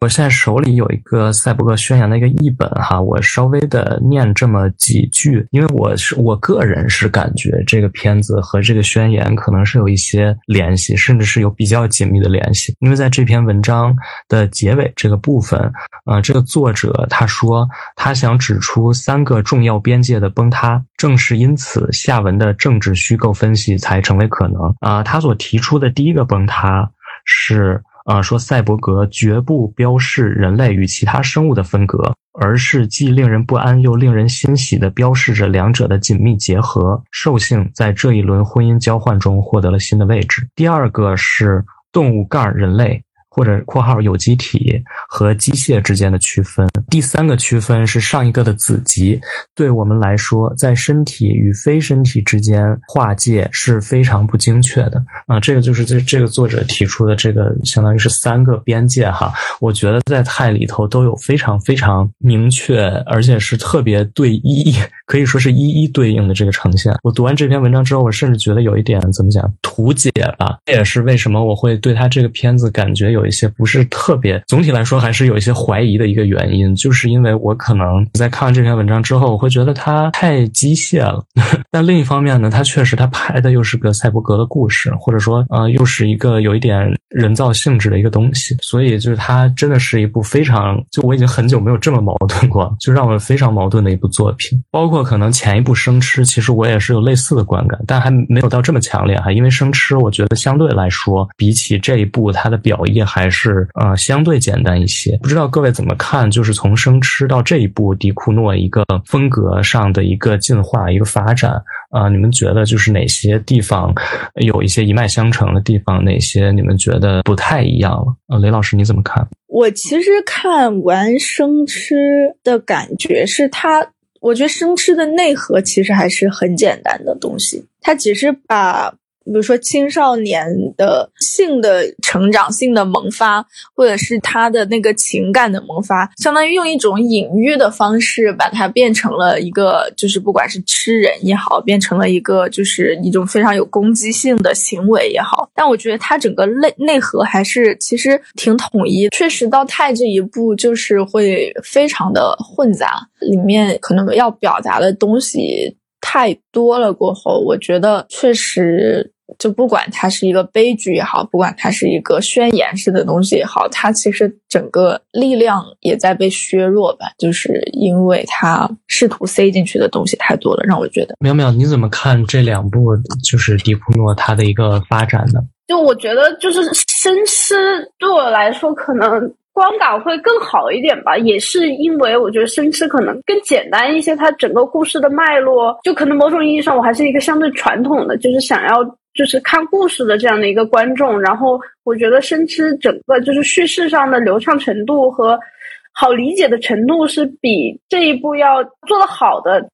我现在手里有一个赛博格宣言的一个译本哈，我稍微的念这么几句，因为我是我个人是感觉这个片子和这个宣言可能是有一些联系，甚至是有比较紧。密的联系，因为在这篇文章的结尾这个部分，呃，这个作者他说他想指出三个重要边界的崩塌，正是因此下文的政治虚构分析才成为可能。啊，他所提出的第一个崩塌是，啊，说赛博格绝不标示人类与其他生物的分隔，而是既令人不安又令人欣喜的标示着两者的紧密结合。兽性在这一轮婚姻交换中获得了新的位置。第二个是。动物盖人类或者（括号有机体）和机械之间的区分。第三个区分是上一个的子集。对我们来说，在身体与非身体之间划界是非常不精确的啊。这个就是这这个作者提出的这个，相当于是三个边界哈。我觉得在泰里头都有非常非常明确，而且是特别对一。<laughs> 可以说是一一对应的这个呈现。我读完这篇文章之后，我甚至觉得有一点怎么讲图解吧。这也是为什么我会对他这个片子感觉有有一些不是特别，总体来说还是有一些怀疑的一个原因，就是因为我可能在看完这篇文章之后，我会觉得它太机械了。<laughs> 但另一方面呢，它确实它拍的又是个赛博格的故事，或者说呃又是一个有一点人造性质的一个东西，所以就是它真的是一部非常就我已经很久没有这么矛盾过，就让我非常矛盾的一部作品，包括。可能前一部生吃，其实我也是有类似的观感，但还没有到这么强烈哈。因为生吃，我觉得相对来说，比起这一部，它的表意还是呃相对简单一些。不知道各位怎么看？就是从生吃到这一步迪库诺一个风格上的一个进化、一个发展啊，你们觉得就是哪些地方有一些一脉相承的地方？哪些你们觉得不太一样了？呃，雷老师你怎么看？我其实看完生吃的感觉是它。我觉得生吃的内核其实还是很简单的东西，它只是把比如说青少年的性的成长、性的萌发，或者是他的那个情感的萌发，相当于用一种隐喻的方式把它变成了一个，就是不管是吃人也好，变成了一个就是一种非常有攻击性的行为也好。但我觉得它整个内内核还是其实挺统一。确实到泰这一步，就是会非常的混杂，里面可能要表达的东西。太多了，过后我觉得确实，就不管它是一个悲剧也好，不管它是一个宣言式的东西也好，它其实整个力量也在被削弱吧，就是因为它试图塞进去的东西太多了，让我觉得。淼淼，你怎么看这两部就是迪普诺他的一个发展呢？就我觉得，就是生吃对我来说可能。观感会更好一点吧，也是因为我觉得生吃可能更简单一些，它整个故事的脉络，就可能某种意义上我还是一个相对传统的，就是想要就是看故事的这样的一个观众。然后我觉得生吃整个就是叙事上的流畅程度和好理解的程度是比这一部要做的好的。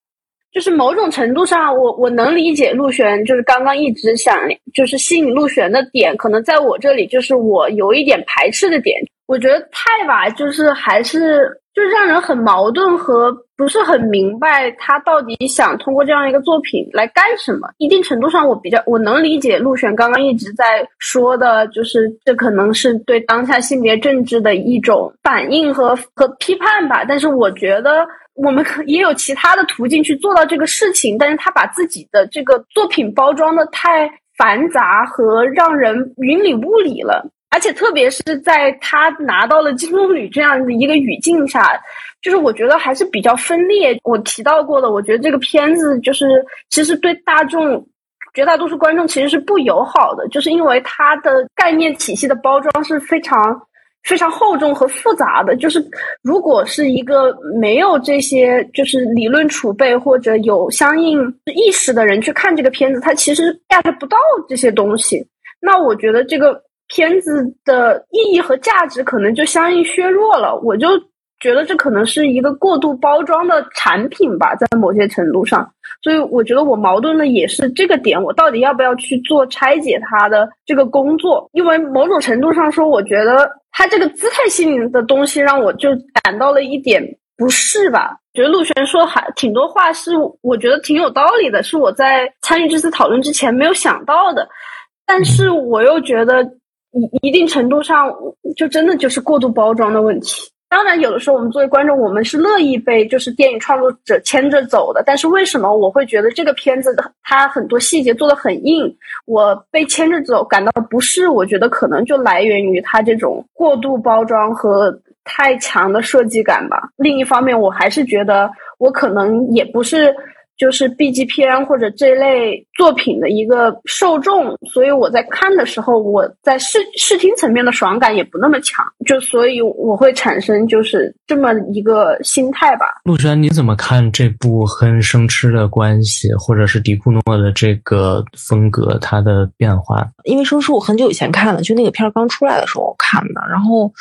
就是某种程度上，我我能理解陆璇就是刚刚一直想就是吸引陆璇的点，可能在我这里就是我有一点排斥的点。我觉得泰吧，就是还是就是让人很矛盾和不是很明白他到底想通过这样一个作品来干什么。一定程度上，我比较我能理解陆璇刚刚一直在说的，就是这可能是对当下性别政治的一种反应和和批判吧。但是我觉得我们可也有其他的途径去做到这个事情。但是他把自己的这个作品包装的太繁杂和让人云里雾里了。而且特别是在他拿到了金棕榈这样的一个语境下，就是我觉得还是比较分裂。我提到过的，我觉得这个片子就是其实对大众绝大多数观众其实是不友好的，就是因为它的概念体系的包装是非常非常厚重和复杂的。就是如果是一个没有这些就是理论储备或者有相应意识的人去看这个片子，他其实 get 不到这些东西。那我觉得这个。片子的意义和价值可能就相应削弱了，我就觉得这可能是一个过度包装的产品吧，在某些程度上，所以我觉得我矛盾的也是这个点，我到底要不要去做拆解它的这个工作？因为某种程度上说，我觉得它这个姿态性的东西让我就感到了一点不适吧。觉得陆璇说还挺多话是我觉得挺有道理的，是我在参与这次讨论之前没有想到的，但是我又觉得。一一定程度上，就真的就是过度包装的问题。当然，有的时候我们作为观众，我们是乐意被就是电影创作者牵着走的。但是为什么我会觉得这个片子它很多细节做的很硬，我被牵着走感到不适？我觉得可能就来源于它这种过度包装和太强的设计感吧。另一方面，我还是觉得我可能也不是。就是 B 级片或者这类作品的一个受众，所以我在看的时候，我在视视听层面的爽感也不那么强，就所以我会产生就是这么一个心态吧。陆轩，你怎么看这部跟生吃的关系，或者是迪库诺的这个风格它的变化？因为生吃我很久以前看了，就那个片儿刚出来的时候看的，然后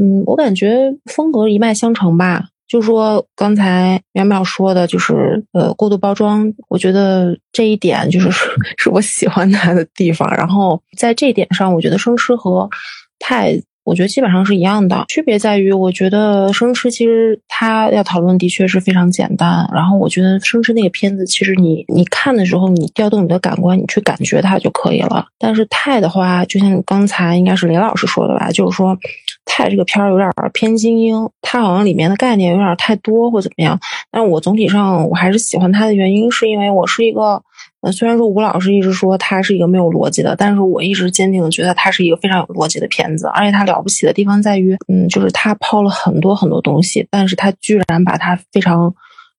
嗯，我感觉风格一脉相承吧。就说刚才淼淼说的，就是呃过度包装，我觉得这一点就是 <laughs> 是我喜欢他的地方。然后在这一点上，我觉得生吃和太。我觉得基本上是一样的，区别在于，我觉得生吃其实他要讨论的确是非常简单。然后我觉得生吃那个片子，其实你你看的时候，你调动你的感官，你去感觉它就可以了。但是泰的话，就像刚才应该是雷老师说的吧，就是说泰这个片儿有点偏精英，它好像里面的概念有点太多或怎么样。但我总体上我还是喜欢它的原因，是因为我是一个。呃，虽然说吴老师一直说他是一个没有逻辑的，但是我一直坚定的觉得他是一个非常有逻辑的片子，而且他了不起的地方在于，嗯，就是他抛了很多很多东西，但是他居然把它非常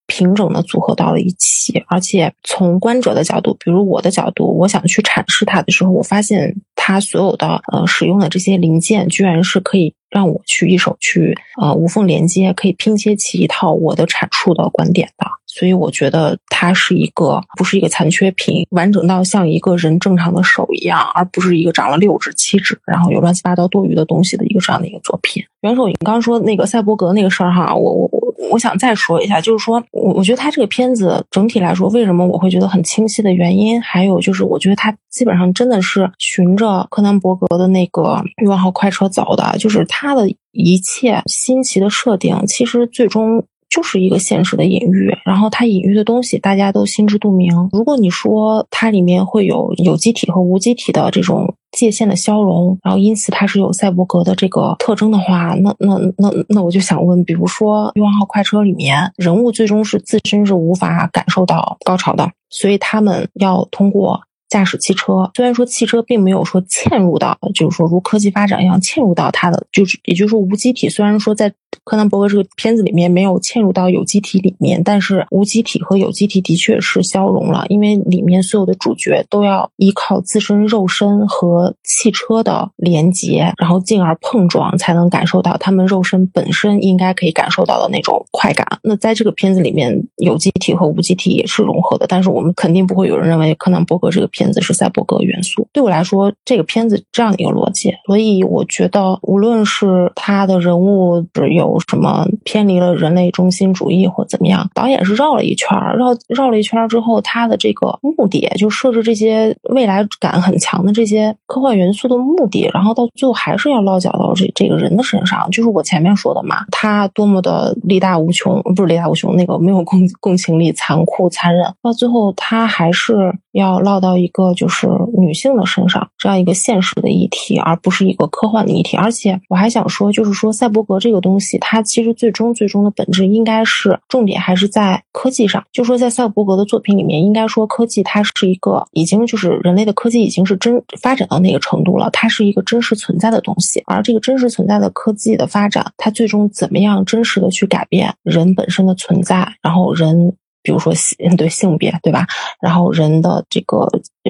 平整的组合到了一起，而且从观者的角度，比如我的角度，我想去阐释它的时候，我发现他所有的呃使用的这些零件，居然是可以让我去一手去呃无缝连接，可以拼接起一套我的阐述的观点的。所以我觉得它是一个不是一个残缺品，完整到像一个人正常的手一样，而不是一个长了六指七指，然后有乱七八糟多余的东西的一个这样的一个作品。元首，你刚刚说那个赛博格那个事儿哈，我我我我想再说一下，就是说我我觉得他这个片子整体来说，为什么我会觉得很清晰的原因，还有就是我觉得他基本上真的是循着柯南伯格的那个欲望号快车走的，就是他的一切新奇的设定，其实最终。就是一个现实的隐喻，然后它隐喻的东西大家都心知肚明。如果你说它里面会有有机体和无机体的这种界限的消融，然后因此它是有赛博格的这个特征的话，那那那那我就想问，比如说欲望号快车里面人物最终是自身是无法感受到高潮的，所以他们要通过。驾驶汽车，虽然说汽车并没有说嵌入到，就是说如科技发展一样嵌入到它的，就是也就是说无机体，虽然说在柯南伯格这个片子里面没有嵌入到有机体里面，但是无机体和有机体的确是消融了，因为里面所有的主角都要依靠自身肉身和汽车的连接，然后进而碰撞，才能感受到他们肉身本身应该可以感受到的那种快感。那在这个片子里面，有机体和无机体也是融合的，但是我们肯定不会有人认为柯南伯格这个片。子是赛博格元素，对我来说，这个片子这样的一个逻辑，所以我觉得，无论是他的人物有有什么偏离了人类中心主义或怎么样，导演是绕了一圈绕绕了一圈之后，他的这个目的就设置这些未来感很强的这些科幻元素的目的，然后到最后还是要落脚到这这个人的身上，就是我前面说的嘛，他多么的力大无穷，不是力大无穷，那个没有共共情力，残酷残忍，到最后他还是要落到。一个就是女性的身上这样一个现实的议题，而不是一个科幻的议题。而且我还想说，就是说赛博格这个东西，它其实最终最终的本质应该是重点还是在科技上。就说在赛博格的作品里面，应该说科技它是一个已经就是人类的科技已经是真发展到那个程度了，它是一个真实存在的东西。而这个真实存在的科技的发展，它最终怎么样真实的去改变人本身的存在，然后人。比如说性对性别对吧？然后人的这个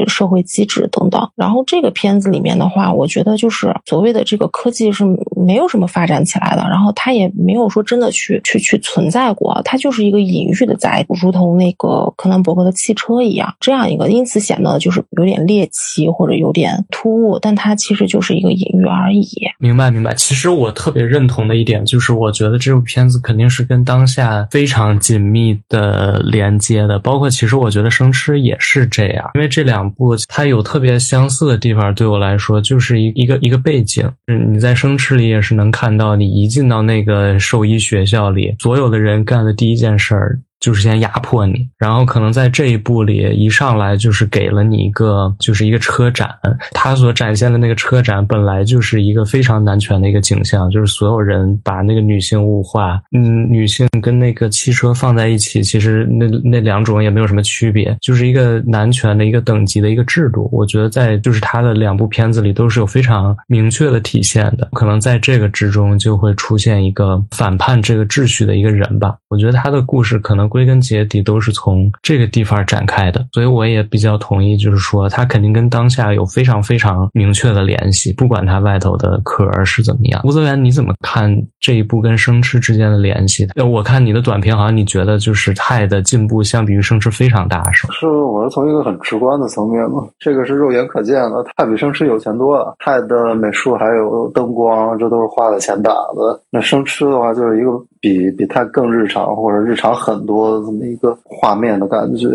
社会机制等等。然后这个片子里面的话，我觉得就是所谓的这个科技是没有什么发展起来的，然后它也没有说真的去去去存在过，它就是一个隐喻的在，如同那个柯南伯格的汽车一样，这样一个，因此显得就是有点猎奇或者有点突兀，但它其实就是一个隐喻而已。明白明白。其实我特别认同的一点就是，我觉得这部片子肯定是跟当下非常紧密的。连接的，包括其实我觉得《生吃》也是这样，因为这两部它有特别相似的地方，对我来说就是一一个一个背景。嗯，你在《生吃》里也是能看到，你一进到那个兽医学校里，所有的人干的第一件事儿。就是先压迫你，然后可能在这一步里一上来就是给了你一个就是一个车展，他所展现的那个车展本来就是一个非常男权的一个景象，就是所有人把那个女性物化，嗯，女性跟那个汽车放在一起，其实那那两种也没有什么区别，就是一个男权的一个等级的一个制度。我觉得在就是他的两部片子里都是有非常明确的体现的，可能在这个之中就会出现一个反叛这个秩序的一个人吧。我觉得他的故事可能。归根结底都是从这个地方展开的，所以我也比较同意，就是说它肯定跟当下有非常非常明确的联系，不管它外头的壳是怎么样。吴泽源，你怎么看这一部跟生吃之间的联系？我看你的短评，好像你觉得就是泰的进步相比于生吃非常大，是吗？是，我是从一个很直观的层面嘛，这个是肉眼可见的，泰比生吃有钱多了，泰的美术还有灯光，这都是花了钱打的。那生吃的话，就是一个。比比他更日常，或者日常很多这么一个画面的感觉，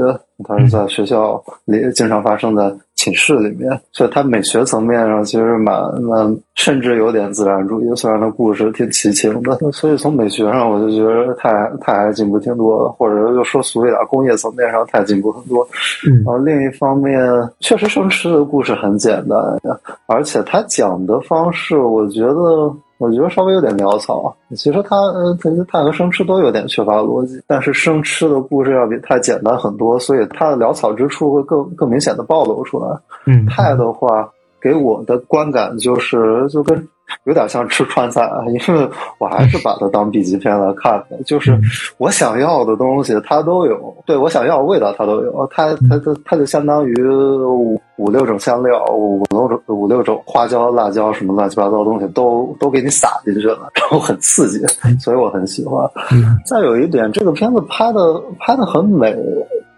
它是在学校里经常发生在寝室里面，所以它美学层面上其实蛮蛮，甚至有点自然主义。虽然它故事挺奇情的，所以从美学上我就觉得它它还进步挺多的，或者又说俗一点，工业层面上它进步很多。然后另一方面，确实生吃的故事很简单，而且他讲的方式，我觉得。我觉得稍微有点潦草。其实他，呃，它和生吃都有点缺乏逻辑，但是生吃的故事要比它简单很多，所以他的潦草之处会更更明显的暴露出来。嗯，泰的话给我的观感就是就跟。有点像吃川菜，因为我还是把它当 B 级片来看的。就是我想要的东西，它都有；对我想要的味道，它都有。它它它它就相当于五五六种香料，五六种五六种花椒、辣椒什么乱七八糟的东西，都都给你撒进去了，然后很刺激，所以我很喜欢。再有一点，这个片子拍的拍的很美。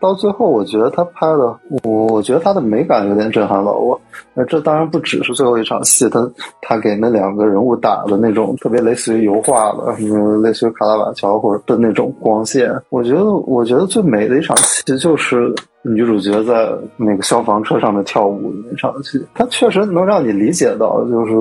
到最后，我觉得他拍的，我我觉得他的美感有点震撼了我。那这当然不只是最后一场戏，他他给那两个人物打的那种特别类似于油画的，什么，类似于卡拉瓦乔或者的那种光线。我觉得，我觉得最美的一场戏就是女主角在那个消防车上面跳舞的那场戏，它确实能让你理解到，就是。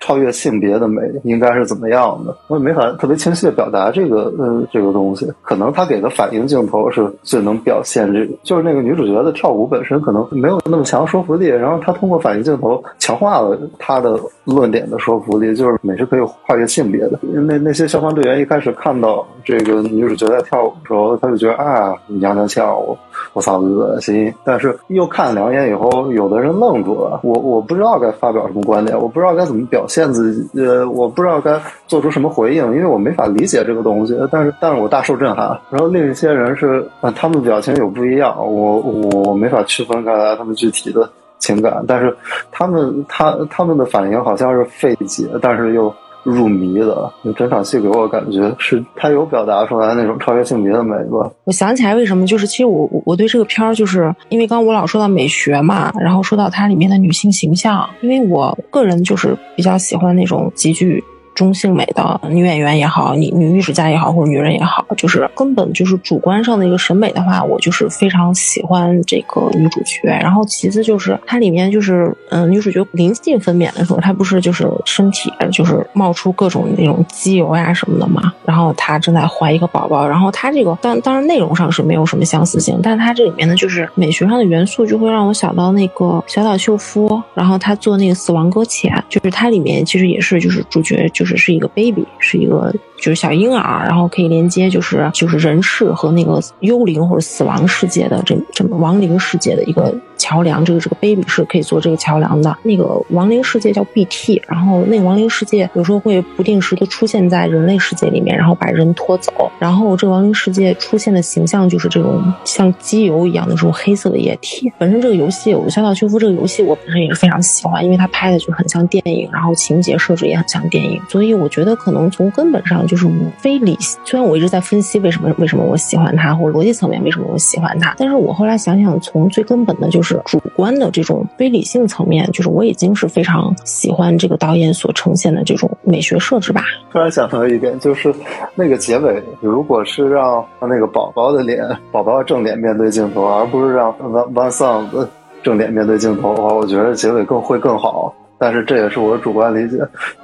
超越性别的美应该是怎么样的？我也没法特别清晰的表达这个，呃，这个东西。可能他给的反应镜头是最能表现这个，就是那个女主角的跳舞本身可能没有那么强说服力，然后他通过反应镜头强化了他的论点的说服力，就是美是可以跨越性别的。那那些消防队员一开始看到这个女主角在跳舞的时候，他就觉得啊，娘娘腔，我我操，恶心。但是又看两眼以后，有的人愣住了。我我不知道该发表什么观点，我不知道该怎么表。现自己，呃，我不知道该做出什么回应，因为我没法理解这个东西。但是，但是我大受震撼。然后另一些人是，啊，他们表情有不一样，我我我没法区分开来他们具体的情感。但是，他们他他们的反应好像是费解，但是又。入迷的，整场戏给我感觉是他有表达出来那种超越性别的美吧。我想起来为什么，就是其实我我对这个片儿，就是因为刚我老说到美学嘛，然后说到它里面的女性形象，因为我个人就是比较喜欢那种极具。中性美的女演员也好，女女艺术家也好，或者女人也好，就是根本就是主观上的一个审美的话，我就是非常喜欢这个女主角。然后其次就是它里面就是，嗯，女主角临近分娩的时候，她不是就是身体就是冒出各种那种机油呀什么的嘛。然后她正在怀一个宝宝，然后她这个当当然内容上是没有什么相似性，但是它这里面呢就是美学上的元素就会让我想到那个小岛秀夫，然后他做那个死亡搁浅，就是它里面其实也是就是主角。就是是一个 baby，是一个。就是小婴儿，然后可以连接，就是就是人世和那个幽灵或者死亡世界的这这么亡灵世界的一个桥梁。这个这个 baby 是可以做这个桥梁的。那个亡灵世界叫 BT，然后那个亡灵世界有时候会不定时的出现在人类世界里面，然后把人拖走。然后这个亡灵世界出现的形象就是这种像机油一样的这种黑色的液体。本身这个游戏，我小岛修夫这个游戏我本身也是非常喜欢，因为它拍的就很像电影，然后情节设置也很像电影，所以我觉得可能从根本上。就是非理，虽然我一直在分析为什么为什么我喜欢它，或逻辑层面为什么我喜欢它，但是我后来想想，从最根本的就是主观的这种非理性层面，就是我已经是非常喜欢这个导演所呈现的这种美学设置吧。突然想到一点，就是那个结尾，如果是让那个宝宝的脸，宝宝正脸面对镜头，而不是让弯弯丧子正脸面对镜头的话，我觉得结尾更会更好。但是这也是我主观理解，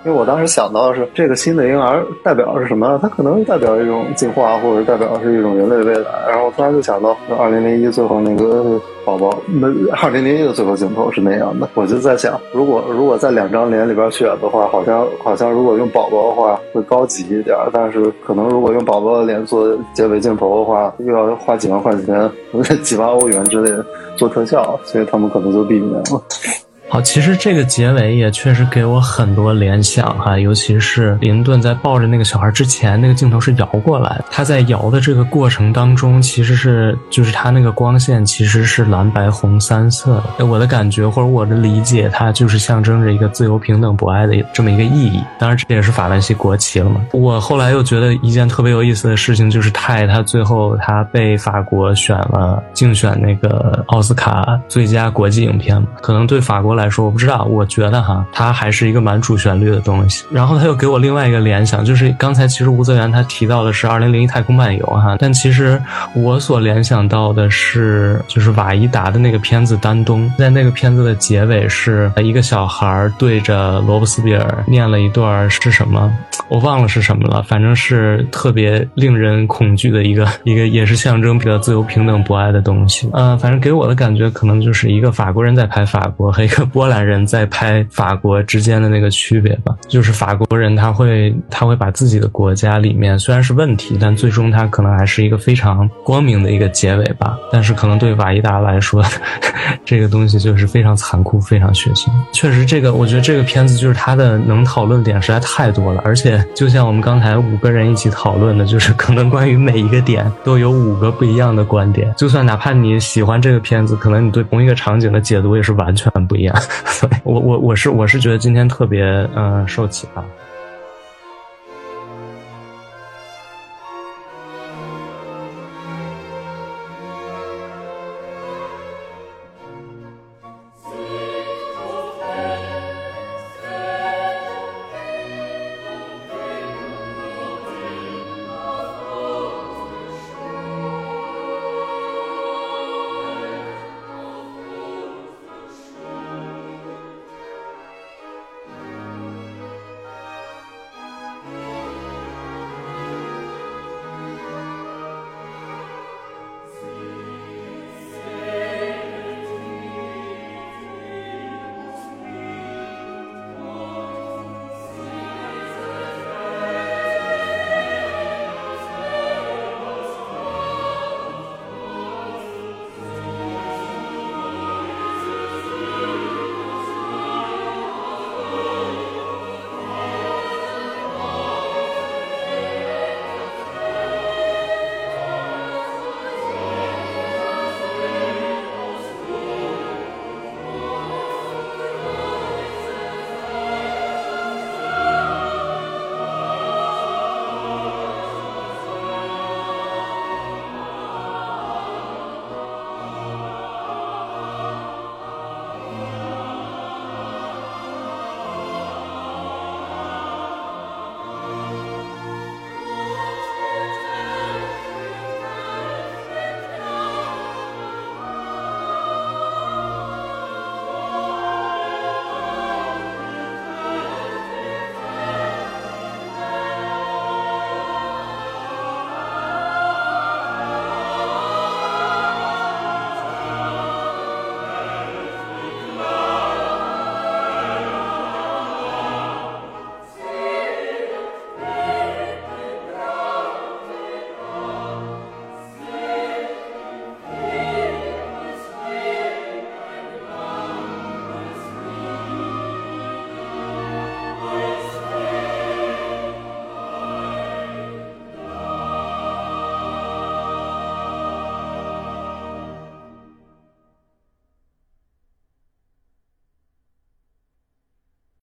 因为我当时想到的是这个新的婴儿代表是什么？它可能代表一种进化，或者代表是一种人类未来。然后我突然就想到，二零零一最后那个宝宝，那二零零一的最后镜头是那样的。我就在想，如果如果在两张脸里边选的话，好像好像如果用宝宝的话会高级一点，但是可能如果用宝宝的脸做结尾镜头的话，又要花几万块钱，<laughs> 几万欧元之类的做特效，所以他们可能就避免了。好，其实这个结尾也确实给我很多联想哈，尤其是林顿在抱着那个小孩之前，那个镜头是摇过来，他在摇的这个过程当中，其实是就是他那个光线其实是蓝白红三色的。我的感觉或者我的理解，它就是象征着一个自由、平等、博爱的这么一个意义。当然，这也是法兰西国旗了嘛。我后来又觉得一件特别有意思的事情，就是泰他最后他被法国选了竞选那个奥斯卡最佳国际影片，可能对法国。来说我不知道，我觉得哈，它还是一个蛮主旋律的东西。然后他又给我另外一个联想，就是刚才其实吴泽源他提到的是《二零零一太空漫游》哈，但其实我所联想到的是，就是瓦伊达的那个片子《丹东》。在那个片子的结尾，是一个小孩对着罗伯斯比尔念了一段是什么，我忘了是什么了，反正是特别令人恐惧的一个 <laughs> 一个，也是象征着自由、平等、博爱的东西。嗯，反正给我的感觉可能就是一个法国人在拍法国和一个。波兰人在拍法国之间的那个区别吧，就是法国人他会他会把自己的国家里面虽然是问题，但最终他可能还是一个非常光明的一个结尾吧。但是可能对瓦伊达来说，<laughs> 这个东西就是非常残酷、非常血腥。确实，这个我觉得这个片子就是它的能讨论点实在太多了，而且就像我们刚才五个人一起讨论的，就是可能关于每一个点都有五个不一样的观点。就算哪怕你喜欢这个片子，可能你对同一个场景的解读也是完全不一样。<laughs> 我我我是我是觉得今天特别嗯受启发。